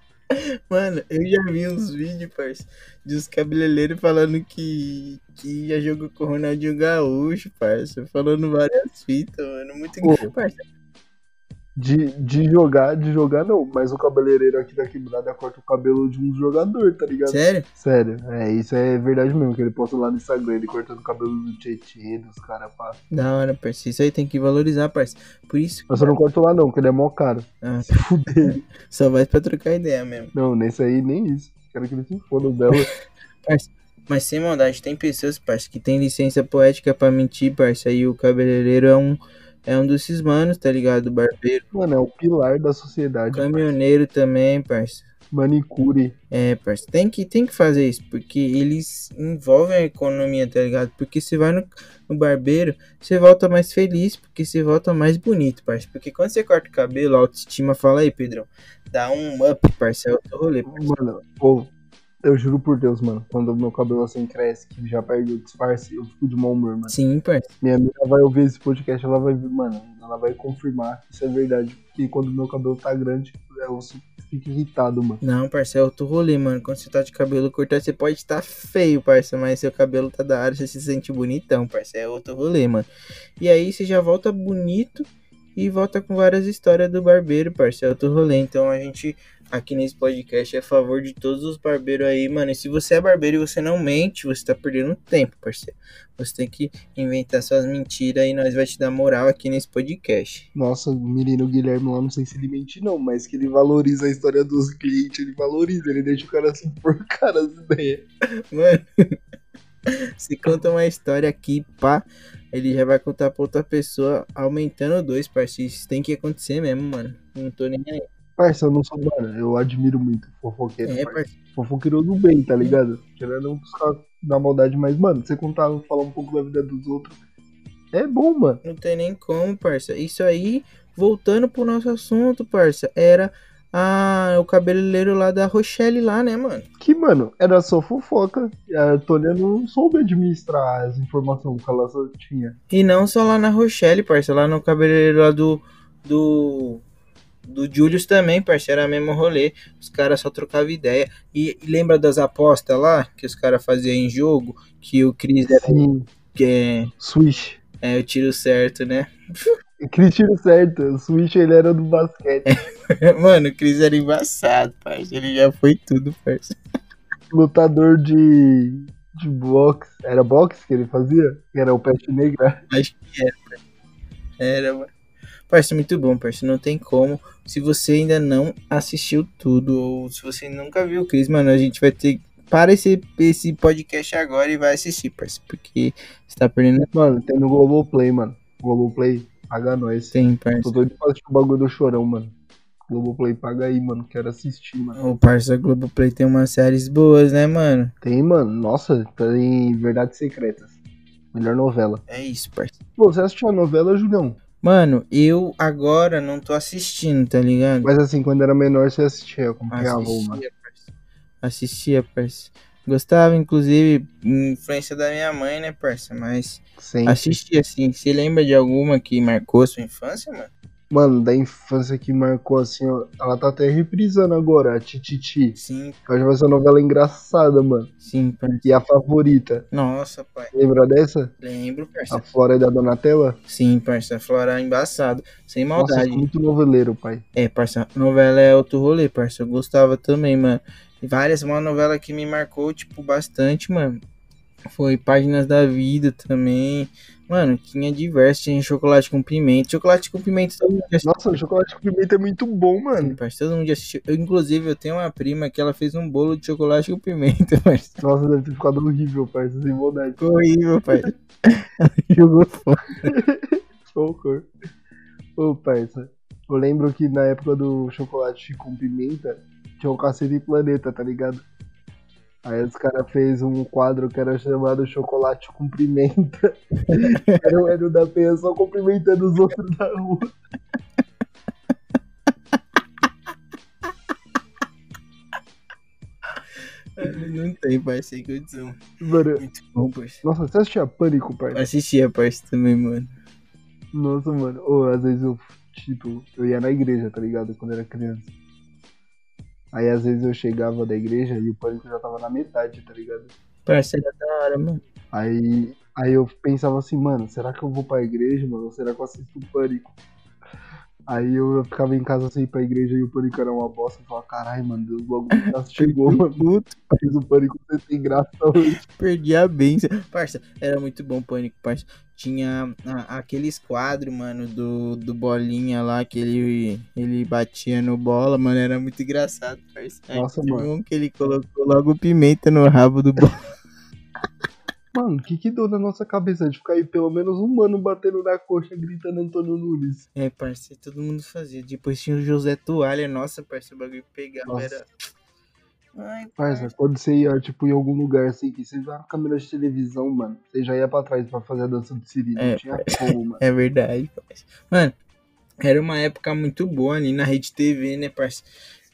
Mano, eu já vi uns vídeos, parça, de uns cabeleireiros falando que, que já jogou com o Ronaldinho Gaúcho, parça. Falando várias fitas, mano. Muito engraçado, parça. De, de jogar, de jogar não, mas o cabeleireiro aqui da quebrada corta o cabelo de um jogador, tá ligado? Sério? Sério, é, isso é verdade mesmo, que ele posta lá no Instagram, ele cortando o cabelo do Tietê, dos caras, pá. Da hora, parça. Isso aí tem que valorizar, parça. Por isso, Mas eu não corto lá não, porque ele é mó caro. Ah. *laughs* Se fuder. só vai pra trocar ideia mesmo. Não, nesse aí nem isso. Quero que ele se foda, o Belo. *laughs* Mas sem maldade, tem pessoas, parça, que tem licença poética pra mentir, parça. E o cabeleireiro é um, é um desses manos, tá ligado? Barbeiro. Mano, é o pilar da sociedade. Caminhoneiro também, parça. Manicure. É, parça, tem que, tem que fazer isso, porque eles envolvem a economia, tá ligado? Porque você vai no, no barbeiro, você volta mais feliz, porque você volta mais bonito, parça. Porque quando você corta o cabelo, a autoestima, fala aí, Pedrão, dá um up, parça, é outro rolê, parça. Mano, eu juro por Deus, mano, quando o meu cabelo assim cresce, que já perde o disfarce, eu fico de mau humor, mano. Sim, parça. Minha amiga vai ouvir esse podcast, ela vai ver, mano, ela vai confirmar que isso é verdade. Porque quando meu cabelo tá grande, eu fico irritado, mano. Não, parça, é outro rolê, mano. Quando você tá de cabelo cortado, você pode estar feio, parça, mas seu cabelo tá da hora, você se sente bonitão, parça. É outro rolê, mano. E aí você já volta bonito e volta com várias histórias do barbeiro, parça. É outro rolê. Então a gente, aqui nesse podcast, é a favor de todos os barbeiros aí, mano. E se você é barbeiro e você não mente, você tá perdendo tempo, parceiro. Você tem que inventar suas mentiras e nós vai te dar moral aqui nesse podcast. Nossa, o menino Guilherme lá, não sei se ele mente não, mas que ele valoriza a história dos clientes, ele valoriza, ele deixa o cara assim *laughs* por cara as ideias. Mano, *laughs* se conta uma história aqui, pá, ele já vai contar pra outra pessoa, aumentando dois, parceiro. Isso tem que acontecer mesmo, mano. Não tô nem aí. Parça, eu não sou, mano, eu admiro muito fofoqueiro, É, parça. Fofoqueiro do bem, tá ligado? Querendo buscar na maldade, mas, mano, você contar, falar um pouco da vida dos outros, é bom, mano. Não tem nem como, parça. Isso aí, voltando pro nosso assunto, parça, era a, o cabeleireiro lá da Rochelle lá, né, mano? Que, mano, era só fofoca. A Tônia não soube administrar as informações que ela só tinha. E não só lá na Rochelle, parça, lá no cabeleireiro lá do. do. Do Julius também, parceiro, era mesmo rolê. Os caras só trocavam ideia. E, e lembra das apostas lá que os caras faziam em jogo? Que o Cris era que é, Switch. é o tiro certo, né? *laughs* Aquele tiro certo. O Switch, ele era do basquete. *laughs* Mano, o Cris era embaçado, parceiro. Ele já foi tudo, parceiro. Lutador de, de boxe. Era boxe que ele fazia? Era o peste negra. Acho que era. Era, mano. Parceiro, muito bom, parceiro. Não tem como. Se você ainda não assistiu tudo, ou se você nunca viu o Cris, mano, a gente vai ter. Para esse, esse podcast agora e vai assistir, parceiro. Porque você tá perdendo Mano, tem no Globoplay, mano. Globoplay, paga nós. tempo, Tô parceiro. doido pra assistir o bagulho do chorão, mano. Globoplay, paga aí, mano. Quero assistir, mano. O parceiro Globoplay tem umas séries boas, né, mano? Tem, mano. Nossa, tem Verdades Secretas. Melhor novela. É isso, parceiro. Pô, você assistiu a novela, Julião? Mano, eu agora não tô assistindo, tá ligado? Mas assim, quando era menor, você assistia, acompanhava, mano. Assistia, parceiro. Assistia, parceiro. Gostava, inclusive, influência da minha mãe, né, parça? Mas Sempre. assisti assim. Você lembra de alguma que marcou sua infância, mano? Mano, da infância que marcou assim, ó. Ela tá até reprisando agora, a Tititi. Sim, Eu acho que vai ser uma novela engraçada, mano. sim, parça. E a favorita. Nossa, pai. Lembra dessa? Lembro, parça. A Flora da Donatella? Sim, parça. Flora embaçado. Sem Nossa, eu maldade. sou muito noveleiro, pai. É, parça, novela é outro rolê, parça. Eu gostava também, mano. E várias, uma novela que me marcou, tipo, bastante, mano. Foi Páginas da Vida também. Mano, tinha diversos. Tinha Chocolate com Pimenta. Chocolate com Pimenta, todo mundo assistiu. Nossa, o chocolate com pimenta é muito bom, mano. parça, todo mundo assistiu. Eu, inclusive, eu tenho uma prima que ela fez um bolo de chocolate com pimenta, *laughs* parça. Nossa, deve ter ficado horrível, parça, sem maldade. Ficou horrível, pai. Ela *laughs* jogou fora. Horror. Ô, parça, eu lembro que na época do chocolate com pimenta, tinha o Cacete Planeta, tá ligado? Aí os caras fez um quadro que era chamado Chocolate com Pimenta. *laughs* era o Hélio da Penha só cumprimentando os outros da rua. Não tem, sem condição. Mano, Muito bom, parça. nossa, você assistia Pânico, parça? Assistia, parça, também, mano. Nossa, mano. Ô, às vezes eu, tipo, eu ia na igreja, tá ligado? Quando era criança. Aí às vezes eu chegava da igreja e o pânico já tava na metade, tá ligado? Parça, era da hora, mano. Aí, aí eu pensava assim, mano, será que eu vou pra igreja, mano? Ou será que eu assisto o pânico? Aí eu ficava em casa sem ir pra igreja e o pânico era uma bosta. Eu falava, caralho, mano, Deus logo já chegou, mano. Puto, Mas o pânico você tem graça hoje. perdi a benção. Parça, era muito bom Pânico, parça. Tinha aqueles quadros, mano, do, do Bolinha lá, que ele, ele batia no bola, mano, era muito engraçado, parça. Aí Nossa, teve mano. um que ele colocou logo pimenta no rabo do bola. Mano, o que que deu na nossa cabeça de ficar aí pelo menos um mano batendo na coxa gritando Antônio Nunes? É, parça, todo mundo fazia. Depois tinha o José Toalha, nossa, parça, o bagulho pegava, Nossa. era... Ai, Parça, quando você ia, tipo, em algum lugar assim, que você via uma câmera de televisão, mano, você já ia pra trás pra fazer a dança do Siri. Não É, tinha como, mano. *laughs* É verdade, parça. Mano, era uma época muito boa ali na Rede TV, né, parça?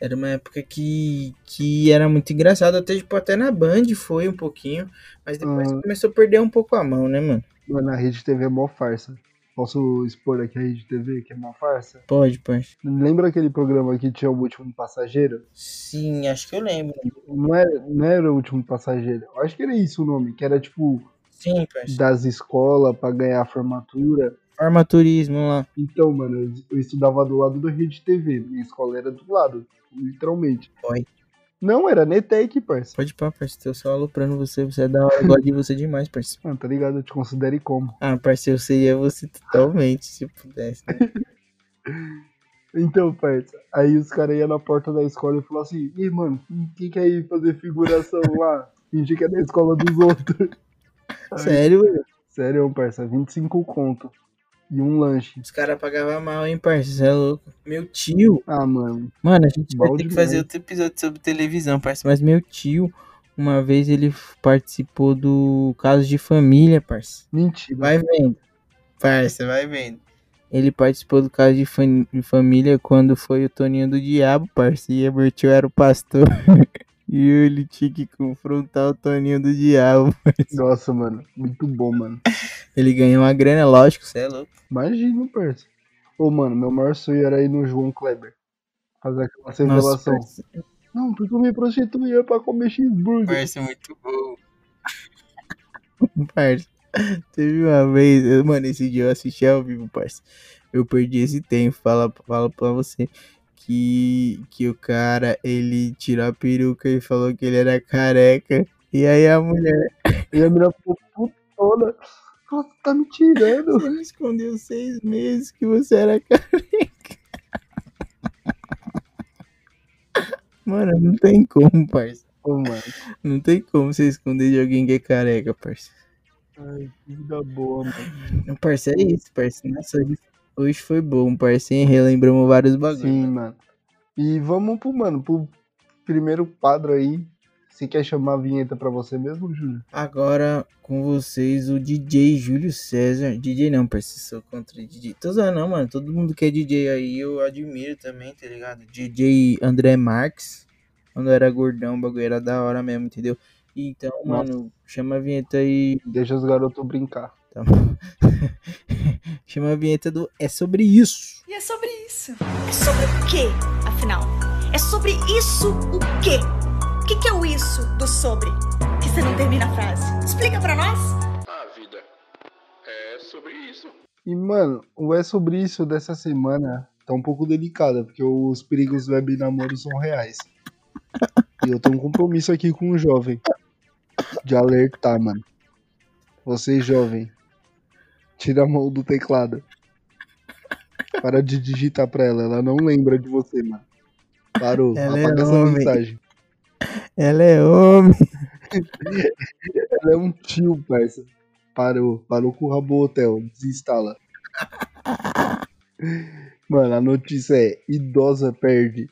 Era uma época que, que era muito engraçado, até, tipo, até na Band foi um pouquinho, mas depois Ah. começou a perder um pouco a mão, né, mano? Mano, a Rede TV é mó farsa. Posso expor aqui a Rede TV, que é mó farsa? Pode, parça. Lembra aquele programa que tinha o último passageiro? Sim, acho que eu lembro. Não era, não era o último passageiro. Eu acho que era isso o nome, que era tipo Sim, das escolas pra ganhar a formatura. Armaturismo lá. Então, mano, eu, eu estudava do lado da Rede TV. Minha escola era do lado, literalmente. Oi. Não, era Netec, parça. Pode pá, parça. Tô só aloprando você. Você é da hora. Eu gosto de você demais, parça. Mano, tá ligado? Eu te considere como. Ah, parça, eu seria você totalmente, se pudesse. né? *laughs* Então, parça, aí os caras iam na porta da escola e falavam assim, Ih, mano, quem quer ir fazer figuração lá? Fingir que é da escola dos outros. *laughs* Sério, velho? Sério, parça, 25 conto. E um lanche. Os caras pagavam mal, hein? Você é louco. Meu tio. Ah, mano. Mano, a gente vai Bom ter que fazer outro episódio sobre televisão, parça. Mas meu tio, uma vez ele participou do Caso de Família, parça. Mentira. Vai vendo. Parça, vai vendo. Ele participou do Caso de, Fam- de Família quando foi o Toninho do Diabo, parça. E meu tio era o pastor. *laughs* e ele tinha que confrontar o Toninho do Diabo. Nossa, mano. Muito bom, mano. Ele ganhou uma grana, lógico, você é louco. Imagina, parça. Ô, mano, meu maior sonho era ir no João Kleber. Fazer aquela revelação. Não, porque eu me prostituía pra comer cheeseburger. parça, muito bom. *laughs* parça, teve uma vez, eu- mano, esse dia eu assisti ao vivo, parça. Eu perdi esse tempo, fala, fala pra você. Que, que o cara, ele tirou a peruca e falou que ele era careca. E aí a mulher, E a menina ficou putona. Nossa, tá me tirando. você me escondeu seis meses que você era careca. Mano, não tem como, parça. Ô, mano. Não tem como você esconder de alguém que é careca, parça. Ai, que vida boa, mano. Parça, é isso, parça. Nossa, hoje, foi bom, parça. hein? Relembramos vários bagulhos. Sim, mano. E vamos pro, mano, pro primeiro quadro aí. Você quer chamar a vinheta pra você mesmo, Júlio? Agora com vocês o DJ Júlio César. DJ não, sou contra DJ. Tô zoando, não, mano. Todo mundo que é DJ aí eu admiro também, tá ligado? DJ André Marques. Quando era gordão, o bagulho era da hora mesmo, entendeu? Então, Nossa. mano, chama a vinheta aí. Deixa os garotos brincar. Tá bom. *laughs* chama a vinheta do É sobre isso. E é sobre isso. É sobre o quê, afinal? É sobre isso o quê? O que, que é o isso do sobre? Que você não termina a frase. Explica pra nós. A vida é sobre isso. E, mano, o É Sobre Isso dessa semana tá um pouco delicada, porque os perigos do web namoro são reais. E eu tenho um compromisso aqui com o jovem. De alertar, mano. Você, jovem. Tira a mão do teclado. Para de digitar pra ela. Ela não lembra de você, mano. Parou. Ela é Apaga essa homem. mensagem. Ela é homem. *laughs* Ela é um tio, parça. Parou. Parou com o Rabo Hotel. Desinstala. Mano, a notícia é: idosa perde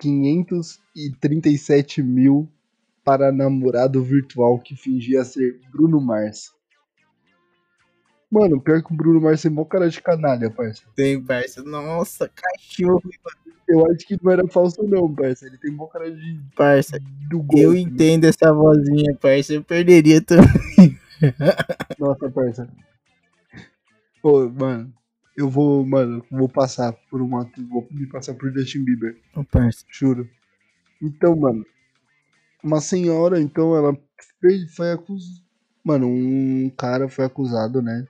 537 mil para namorado virtual que fingia ser Bruno Mars. Mano, pior que o Bruno Mars é mó cara de canalha, parça. Tem, parça. Nossa, cachorro, Eu acho que não era falso, não, parça. Ele tem mó cara de parça. do golpe. Eu entendo essa vozinha, parça. Eu perderia também. *laughs* Nossa, parça. Pô, mano, eu vou, mano, vou passar por uma. Vou me passar por Justin Bieber, Ô, parça. juro. Então, mano, uma senhora, então, ela foi acusada. Mano, um cara foi acusado, né?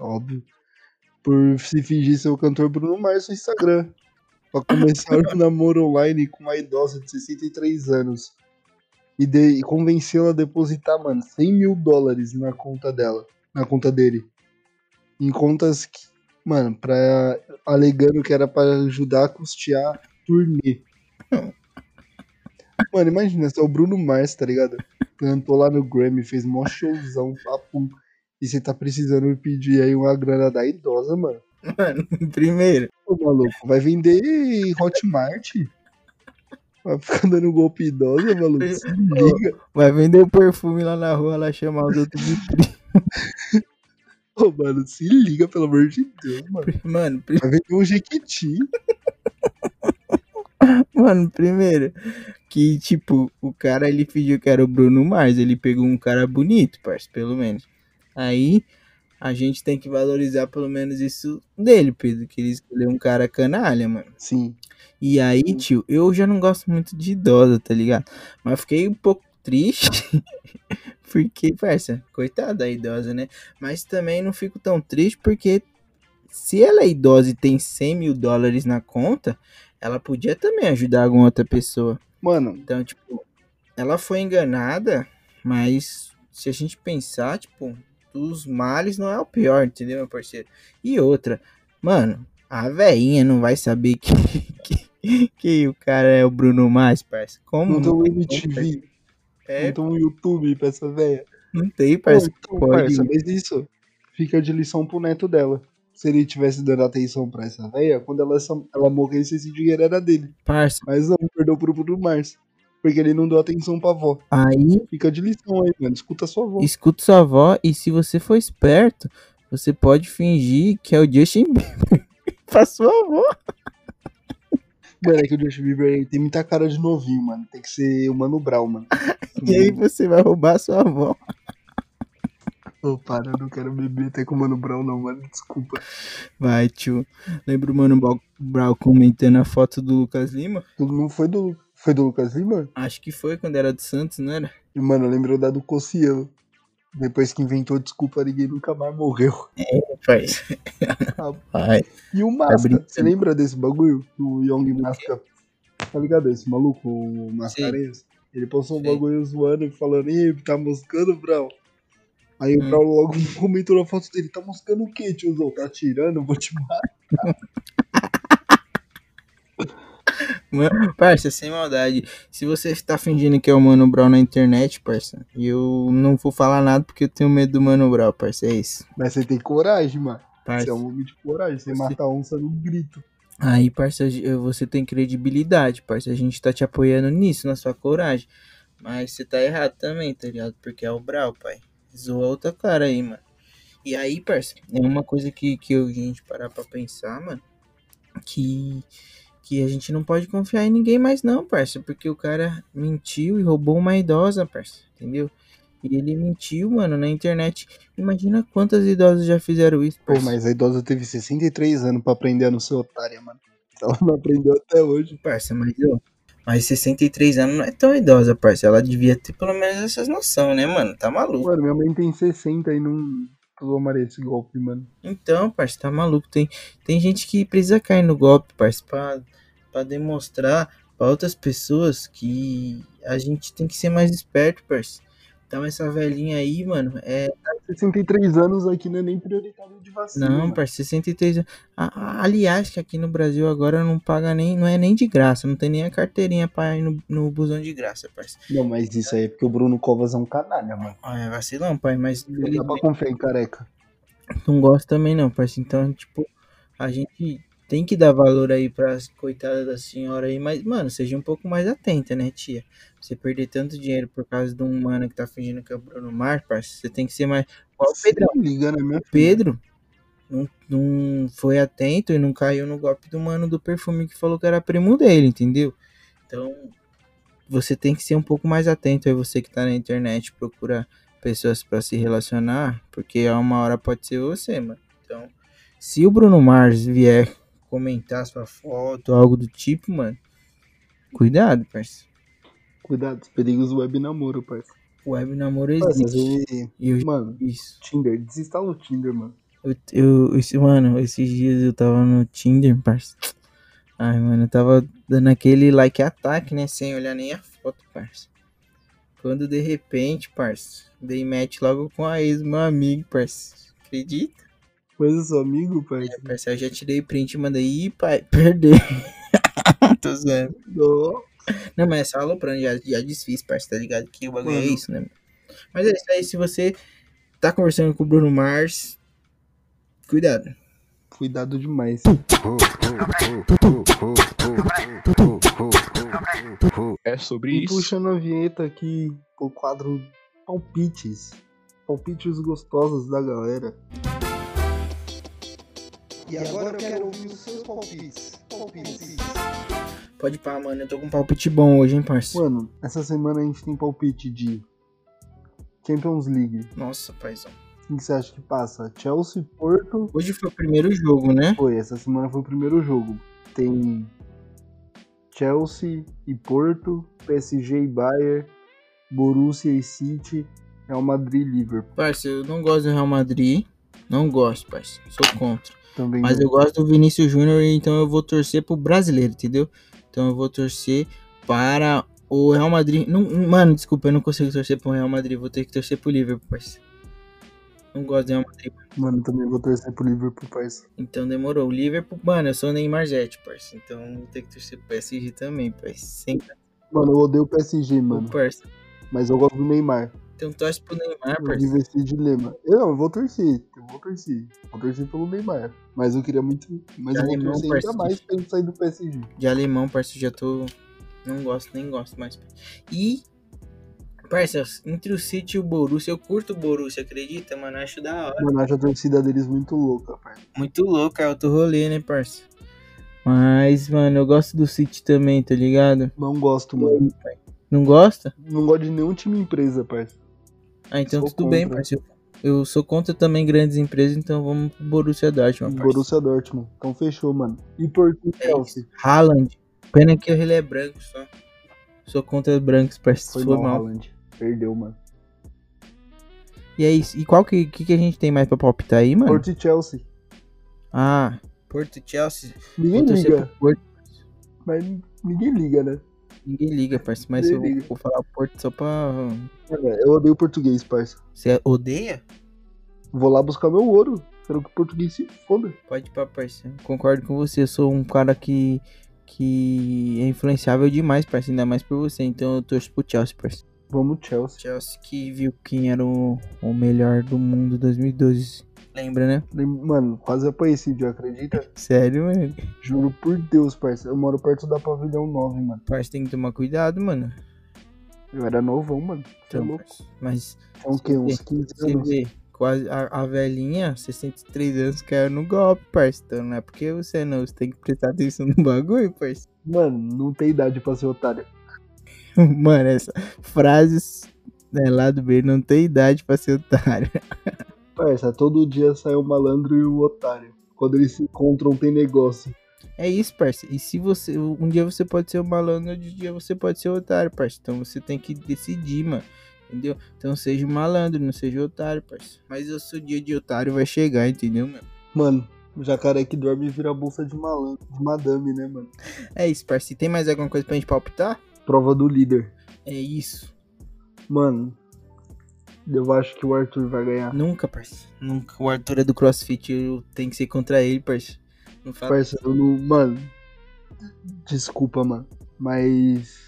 Óbvio. Por se fingir ser o cantor Bruno Mars no Instagram. Pra começar um namoro online com uma idosa de 63 anos. E, de, e a depositar, mano, 100 mil dólares na conta dela. Na conta dele. Em contas que. Mano, pra, alegando que era pra ajudar a custear a turnê. Mano, imagina, se é o Bruno Mars, tá ligado? Cantou lá no Grammy, fez mó showzão, papo. E você tá precisando pedir aí uma grana da idosa, mano. Mano, *laughs* primeiro. Ô, maluco, vai vender Hotmart? Vai ficar dando golpe idosa, maluco? Se liga. Vai vender o perfume lá na rua, lá chamar os outros de primo. Ô, mano, se liga, pelo amor de Deus, mano. Mano, pri- Vai vender um Jequiti. mano, primeiro. Que, tipo, o cara, ele fingiu que era o Bruno Mars. Ele pegou um cara bonito, parça, pelo menos. Aí, a gente tem que valorizar pelo menos isso dele, Pedro. Que ele escolheu um cara canalha, mano. Sim. E aí, tio, eu já não gosto muito de idosa, tá ligado? Mas fiquei um pouco triste. *laughs* porque, parça, coitada da idosa, né? Mas também não fico tão triste porque se ela é idosa e tem 100 mil dólares na conta, ela podia também ajudar alguma outra pessoa. Mano, Então, tipo, ela foi enganada, mas se a gente pensar, tipo, dos males não é o pior, entendeu, meu parceiro? E outra, mano, a veinha não vai saber que, *laughs* que, que o cara é o Bruno Mars, parça. Como não um MTV, É, não tem um YouTube pra essa velha. não tem, Pô, parça. então, pode- parça, mas isso fica de lição pro neto dela. Se ele tivesse dando atenção pra essa velha, quando ela, ela morresse, esse dinheiro era dele. Parça, Mas não, perdeu pro Bruno Mars. Porque ele não deu atenção pra avó. aí Fica de lição aí, mano. Escuta a sua avó. escuta sua avó e se você for esperto, você pode fingir que é o Justin Bieber *laughs* pra sua avó. Mano, é que o Justin Bieber tem muita cara de novinho, mano. Tem que ser o Mano Brown, mano. *laughs* E aí você vai roubar sua avó. Ô, para, eu não quero beber até com o Mano Brown, não, mano. Desculpa. Vai, tio. Lembra o Mano Brown comentando a foto do Lucas Lima? Não foi do. Foi do Lucas Lima? Acho que foi quando era do Santos, não era? E, mano, lembrou da do Cossielo. Depois que inventou desculpa, ninguém nunca mais morreu. Faz. Vai. E o Masca, brincando. você lembra desse bagulho? O Young Masca, tá ligado? Esse maluco, o Mascarenhas? Ele postou um bagulho zoando e falando, ei, tá moscando, Brau? Aí o Hum. Brau logo *laughs* comentou na foto dele, tá moscando o quê, tiozão? Tá atirando? Vou te matar. Parça, sem maldade. Se você tá fingindo que é o Mano Brown na internet, parça, eu não vou falar nada porque eu tenho medo do Mano Brown, parça. É isso. Mas você tem coragem, mano. Parça. Você é um homem de coragem. Você Você- mata a onça no grito. Aí, parça, você tem credibilidade, parça. A gente tá te apoiando nisso, na sua coragem. Mas você tá errado também, tá ligado? Porque é o Brau, pai. Zoa outra cara aí, mano. E aí, parça, é uma coisa que, que eu, a gente parar pra pensar, mano. Que, que a gente não pode confiar em ninguém mais não, parça, porque o cara mentiu e roubou uma idosa, parça, entendeu? E ele mentiu, mano, na internet. Imagina quantas idosas já fizeram isso, Pô, parça. mas a idosa teve 63 anos pra aprender a não ser otária, mano. Ela não aprendeu até hoje. Parça, mas eu... Mas 63 anos não é tão idosa, parça. Ela devia ter pelo menos essas noção, né, mano? Tá maluco. Mano, minha mãe tem 60 e não tomaria esse golpe, mano. Então, parça, tá maluco. Tem, tem gente que precisa cair no golpe, parça, pra, pra demonstrar pra outras pessoas que a gente tem que ser mais esperto, parça. Então, essa velhinha aí, mano, é. 63 anos aqui não é nem prioritário de vacina. Não, parça, 63 anos. Aliás, que aqui no Brasil agora não paga nem. Não é nem de graça, não tem nem a carteirinha pra ir no, no busão de graça, parça. Não, mas isso aí é porque o Bruno Covas é um canalha, mano. Ah, é vacilão, pai, mas Não dá pra confiar em careca. não gosto também não, parça. Então, tipo, a gente tem que dar valor aí pra coitada da senhora aí, mas, mano, seja um pouco mais atenta, né, tia? Você perder tanto dinheiro por causa de um mano que tá fingindo que é o Bruno Mars, parça, você tem que ser mais. Igual o Pedrão. liga na minha O Pedro não, não foi atento e não caiu no golpe do mano do perfume que falou que era primo dele, entendeu? Então, você tem que ser um pouco mais atento aí, você que tá na internet, procura pessoas pra se relacionar, porque a uma hora pode ser você, mano. Então, se o Bruno Mars vier comentar sua foto, algo do tipo, mano, cuidado, parça. Cuidado, os perigos web namoro, parça. Web namoro existe. E eu Mano, isso. Tinder, desinstala o Tinder, mano. Eu, eu, esse, mano, esses dias eu tava no Tinder, parça. Ai, mano, eu tava dando aquele like ataque, né? Sem olhar nem a foto, parça. Quando de repente, parça, dei match logo com a ex meu amigo, parça. Acredita? Coisa seu amigo, parça. Parça, eu já tirei print e mandei, ih, pai, *laughs* perdeu. *laughs* Tô zoando. Não. Não, mas é só aloprando, já, já desfiz, parça, tá ligado? Que o bagulho é isso, né? Mas é isso aí, se você tá conversando com o Bruno Mars, cuidado. Cuidado demais. É sobre E isso. puxando a vinheta aqui pro quadro Palpites. Palpites gostosos da galera. E agora eu quero ouvir os seus palpites. Palpites. Pode pá, mano, eu tô com um palpite bom hoje, hein, parça. Mano, essa semana a gente tem palpite de Champions League. Nossa, paizão. Quem que você acha que passa? Chelsea, Porto. Hoje foi o primeiro jogo, né? Foi, essa semana foi o primeiro jogo. Tem Chelsea e Porto, PSG e Bayern, Borussia e City, Real Madrid e Liverpool. Parça, eu não gosto do Real Madrid. Não gosto, parça. Sou contra. Também Mas não. eu gosto do Vinícius Júnior, então eu vou torcer pro brasileiro, entendeu? Então eu vou torcer para o Real Madrid. Não, mano, desculpa, eu não consigo torcer pro Real Madrid. Vou ter que torcer pro Liverpool, parça. Não gosto do Real Madrid. Mano, também vou torcer pro Liverpool, parça. Então demorou. O Liverpool, mano, eu sou Neymar Zete, parça. Então vou ter que torcer pro PSG também, parça. Sempre, Mano, eu odeio o PSG, mano. parça. Mas eu gosto do Neymar. Então torce pro Neymar, parça. vivo esse dilema. Eu não, eu vou torcer. Eu vou torcer. Vou torcer pelo Neymar. Mas eu queria muito. Mas De eu vou alemão, torcer parça. ainda mais pra ele sair do PSG. De alemão, eu já tô. Não gosto, nem gosto mais. E. Parça, entre o City e o Borussia, eu curto o Borussia, acredita, mano? Acho da hora. Mano, acho a torcida deles muito louca, parça. Muito louco, é outro rolê, né, parça? Mas, mano, eu gosto do City também, tá ligado? Não gosto, mano. Não gosta? Não gosto de nenhum time empresa, parça. Ah, então Sou tudo bem, contra. parça. Eu, eu sou contra também grandes empresas, então vamos pro Borussia Dortmund, parça. Borussia Dortmund. Então fechou, mano. E Porto e É Chelsea. Haaland. Pena que ele é branco só. Sou contra brancos, parça. Foi Foi, mal. Haaland. Perdeu, mano. E é isso. E qual que, que, que a gente tem mais pra palpitar aí, mano? Porto e Chelsea. Ah, Porto e Chelsea. Ninguém liga. Porto. Mas ninguém liga, né? Ninguém liga, parça. Mas eu liga. vou falar Porto só pra. Mano, eu odeio português, parça. Você odeia? Vou lá buscar meu ouro. Quero que o português se foda. Pode ir pra parceiro. Concordo com você. Eu sou um cara que. que é influenciável demais, parceiro. Ainda mais por você. Então eu torço pro Chelsea, parceiro. Vamos, Chelsea. Chelsea que viu quem era o, o melhor do mundo em 2012. Lembra, né? Mano, quase apanhei esse dia, acredita? Sério, mano. Juro por Deus, parça. Eu moro perto da Pavilhão 9, mano. Parceiro tem que tomar cuidado, mano. Eu era novão, mano. É Então, louco? parceiro. Mas Tinha o quê? Uns Você 15 você anos. vê quase a, a velhinha, 63 anos, caiu no golpe, parceiro. Então não é porque você não, você tem que prestar atenção no bagulho, parceiro. Mano, não tem idade pra ser otário. *laughs* Mano, essa frases né, lá do B não tem idade pra ser otário. *laughs* Parça, todo dia sai o malandro e o otário. Quando eles se encontram, tem negócio. É isso, parceiro. E se você. Um dia você pode ser o malandro, outro dia você pode ser o otário, parceiro. Então você tem que decidir, mano. Entendeu? Então seja o malandro, não seja o otário, parceiro. Mas o seu dia de otário vai chegar, entendeu, mano? Mano, o jacaré que dorme vira bolsa de malandro, de madame, né, mano? É isso, parceiro. Tem mais alguma coisa pra gente palpitar? Prova do líder. É isso. Mano, eu acho que o Arthur vai ganhar. Nunca, parceiro. Nunca. O Arthur é do CrossFit, eu tenho que ser contra ele, parceiro. Não fala. Eu não. Mano, desculpa, mano. Mas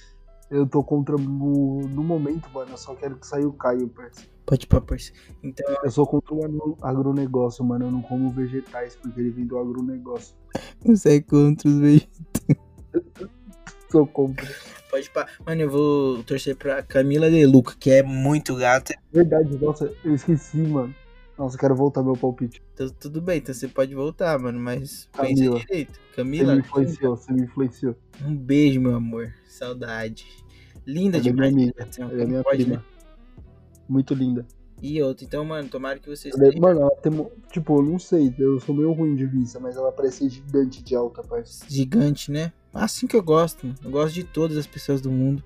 eu tô contra. o- No momento, mano, eu só quero que saia o Caio, parça. Pode pôr, parceiro. Então, Eu sou contra o agro- agronegócio, mano. Eu não como vegetais porque ele vem do agronegócio. *laughs* você é contra os veículos. *laughs* Sou contra. Pode pá. Mano, eu vou torcer pra Camila De Luca, que é muito gata. Verdade, nossa, eu esqueci, mano. Nossa, eu quero voltar meu palpite. Então, tudo bem, então você pode voltar, mano, mas Camila. pensa direito. Você Camila, me influenciou, você me influenciou. um beijo, meu amor. Saudade. Linda Ela é minha demais. amiga. Então, Ela é minha pode, prima. né? Muito linda. E outra, então, mano, tomara que vocês Ela é- tenham Mano, ela tem. Tipo, eu não sei, eu sou meio ruim de vista, mas ela parece gigante de alta, parça. gigante, né? Assim que eu gosto, mano. Eu gosto de todas as pessoas do mundo.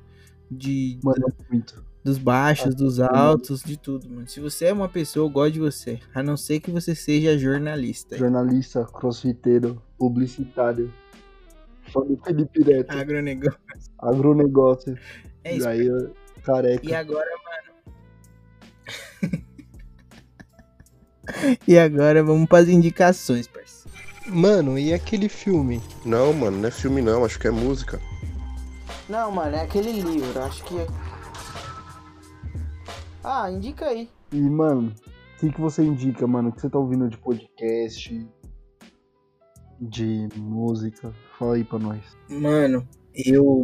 De, Mano, muito. dos baixos, Ah, dos altos, de tudo, mano. Se você é uma pessoa, eu gosto de você. A não ser que você seja jornalista. Jornalista, crossfiteiro, publicitário. Só do Felipe Neto. Agronegócio. Agronegócio. É isso. Daí, eu- careca. E agora, mano. *laughs* e agora vamos para as indicações, parceiro. Mano, e aquele filme? Não, mano, não é filme não, acho que é música. Não, mano, é aquele livro, acho que. Ah, indica aí. E, mano, o que, que você indica, mano? O que você tá ouvindo de podcast? De música? Fala aí pra nós. Mano, eu.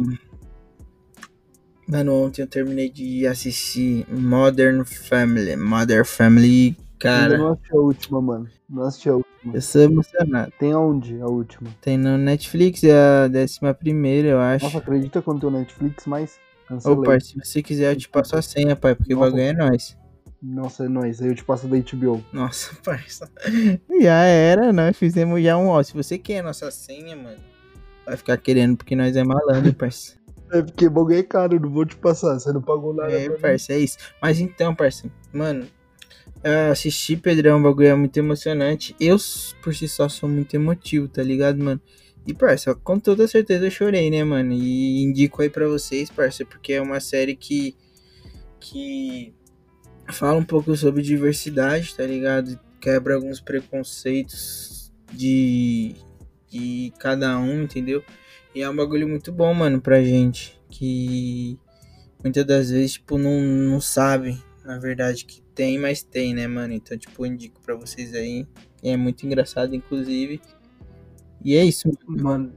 Mano, ontem eu terminei de assistir Modern Family. Modern Family, Cara, não assisti a última, mano. Não assisti a última. eu sou emocionado. Tem aonde a última? Tem no Netflix, é a décima primeira, eu acho. Nossa, acredita quando tem o Netflix, mas Ô, pai, se você quiser, eu te passo a senha, pai, porque o Nossa. bagulho é nóis. Nossa, é nóis. Aí eu te passo da HBO. Nossa, *laughs* parça. Já era, nós fizemos já um ó. Se você quer a nossa senha, mano, vai ficar querendo porque nós é malandro, parça. É porque bagulho é caro, não vou te passar. Você não pagou nada. É, mim. parça, é isso. Mas então, parça, mano, eu assisti Pedrão, o bagulho é muito emocionante. Eu, por si só, sou muito emotivo, tá ligado, mano? E, parça, com toda certeza eu chorei, né, mano? E indico aí pra vocês, parça, porque é uma série que. que. fala um pouco sobre diversidade, tá ligado? Quebra alguns preconceitos de. de cada um, entendeu? E é um bagulho muito bom, mano, pra gente. Que muitas das vezes, tipo, não, não sabe, na verdade, que tem, mas tem, né, mano? Então, tipo, eu indico pra vocês aí. É muito engraçado, inclusive. E é isso, mano.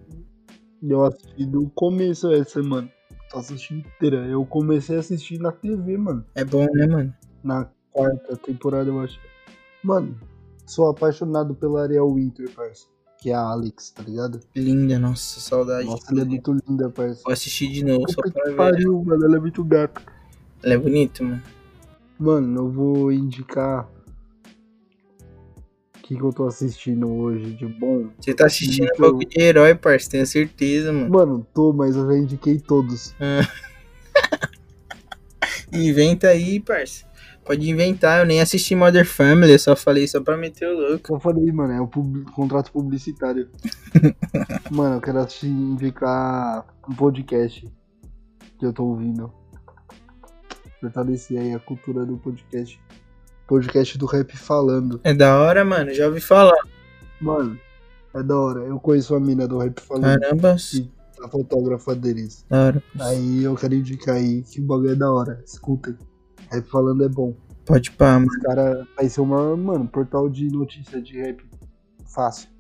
Eu assisti do começo essa, mano. Tô assistindo inteira. Eu comecei a assistir na TV, mano. É bom, né, mano? Na quarta temporada, eu acho. Mano, sou apaixonado pela Ariel Winter, parça. Que é a Alex, tá ligado? Linda, nossa, saudade. Nossa, ela é muito linda, parça. Vou assistir de novo só pra ver. pariu, mano. Ela é muito gata. Ela é bonita, mano. Mano, eu vou indicar. O que, que eu tô assistindo hoje de bom? Você tá assistindo um bagulho de herói, parça, tenho certeza, mano. Mano, tô, mas eu já indiquei todos. *laughs* Inventa aí, parça. Pode inventar, eu nem assisti Mother Family, eu só falei só pra meter o louco. Eu falei, mano, é o pub- contrato publicitário. *laughs* mano, eu quero assistir, indicar um podcast que eu tô ouvindo. Fortalecer aí a cultura do podcast. Podcast do rap falando. É da hora, mano, já ouvi falar. Mano, é da hora. Eu conheço a mina do rap falando. Caramba, Sim. A fotógrafa deles. da hora. Aí eu quero indicar aí que o bagulho é da hora. Escutem. Rap falando é bom. Pode pá, mano. Os caras vai ser o maior, mano, portal de notícia de rap. Fácil.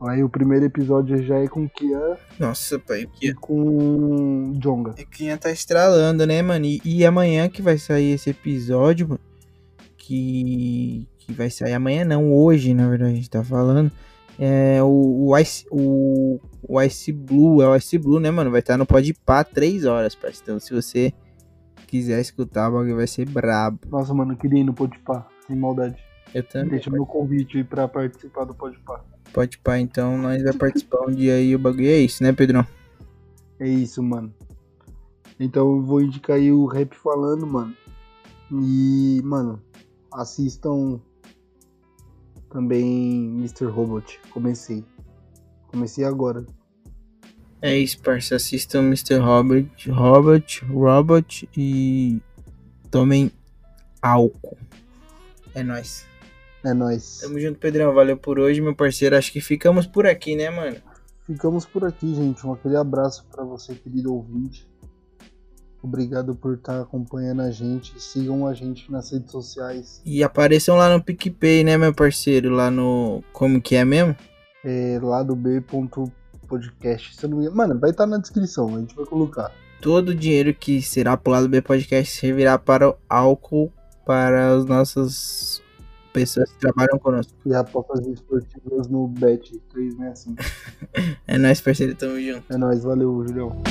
Aí o primeiro episódio já é com o Kian Nossa, pai, o e Kian, com o Jonga. o Kian tá estralando, né, mano? E, e amanhã que vai sair esse episódio, mano, que, que vai sair amanhã, não, hoje, na verdade, a gente tá falando. É o, o, Ice, o, o Ice Blue, é o Ice Blue, né, mano? Vai estar no Podpah 3 horas, parceiro. Então, se você quiser escutar, o bagulho vai ser brabo. Nossa, mano, eu queria ir no Podpah, sem maldade. Eu também. Deixa meu convite aí pra participar do Podpah. Podpah, então nós vai participar um dia aí. O bagulho é isso, né, Pedrão? É isso, mano. Então eu vou indicar aí o Rap Falando, mano. E, mano, assistam também Mr. Robot. Comecei. Comecei agora. É isso, parça. Assistam Mr. Robert, Robert, Robot e tomem álcool. É nóis. É nóis. Tamo junto, Pedrão. Valeu por hoje, meu parceiro. Acho que ficamos por aqui, né, mano? Ficamos por aqui, gente. Um aquele abraço pra você, querido ouvinte. Obrigado por estar acompanhando a gente. Sigam a gente nas redes sociais. E apareçam lá no PicPay, né, meu parceiro? Lá no. Como que é mesmo? É, lá do B.podcast. Se eu não me engano- Mano, vai estar na descrição. A gente vai colocar. Todo o dinheiro que será pro lado do B Podcast servirá para o álcool para as nossas pessoas que trabalham conosco. E apostas esportivas no Bet 365. *laughs* É nóis, parceiro. Tamo junto. É nóis, valeu, Julião.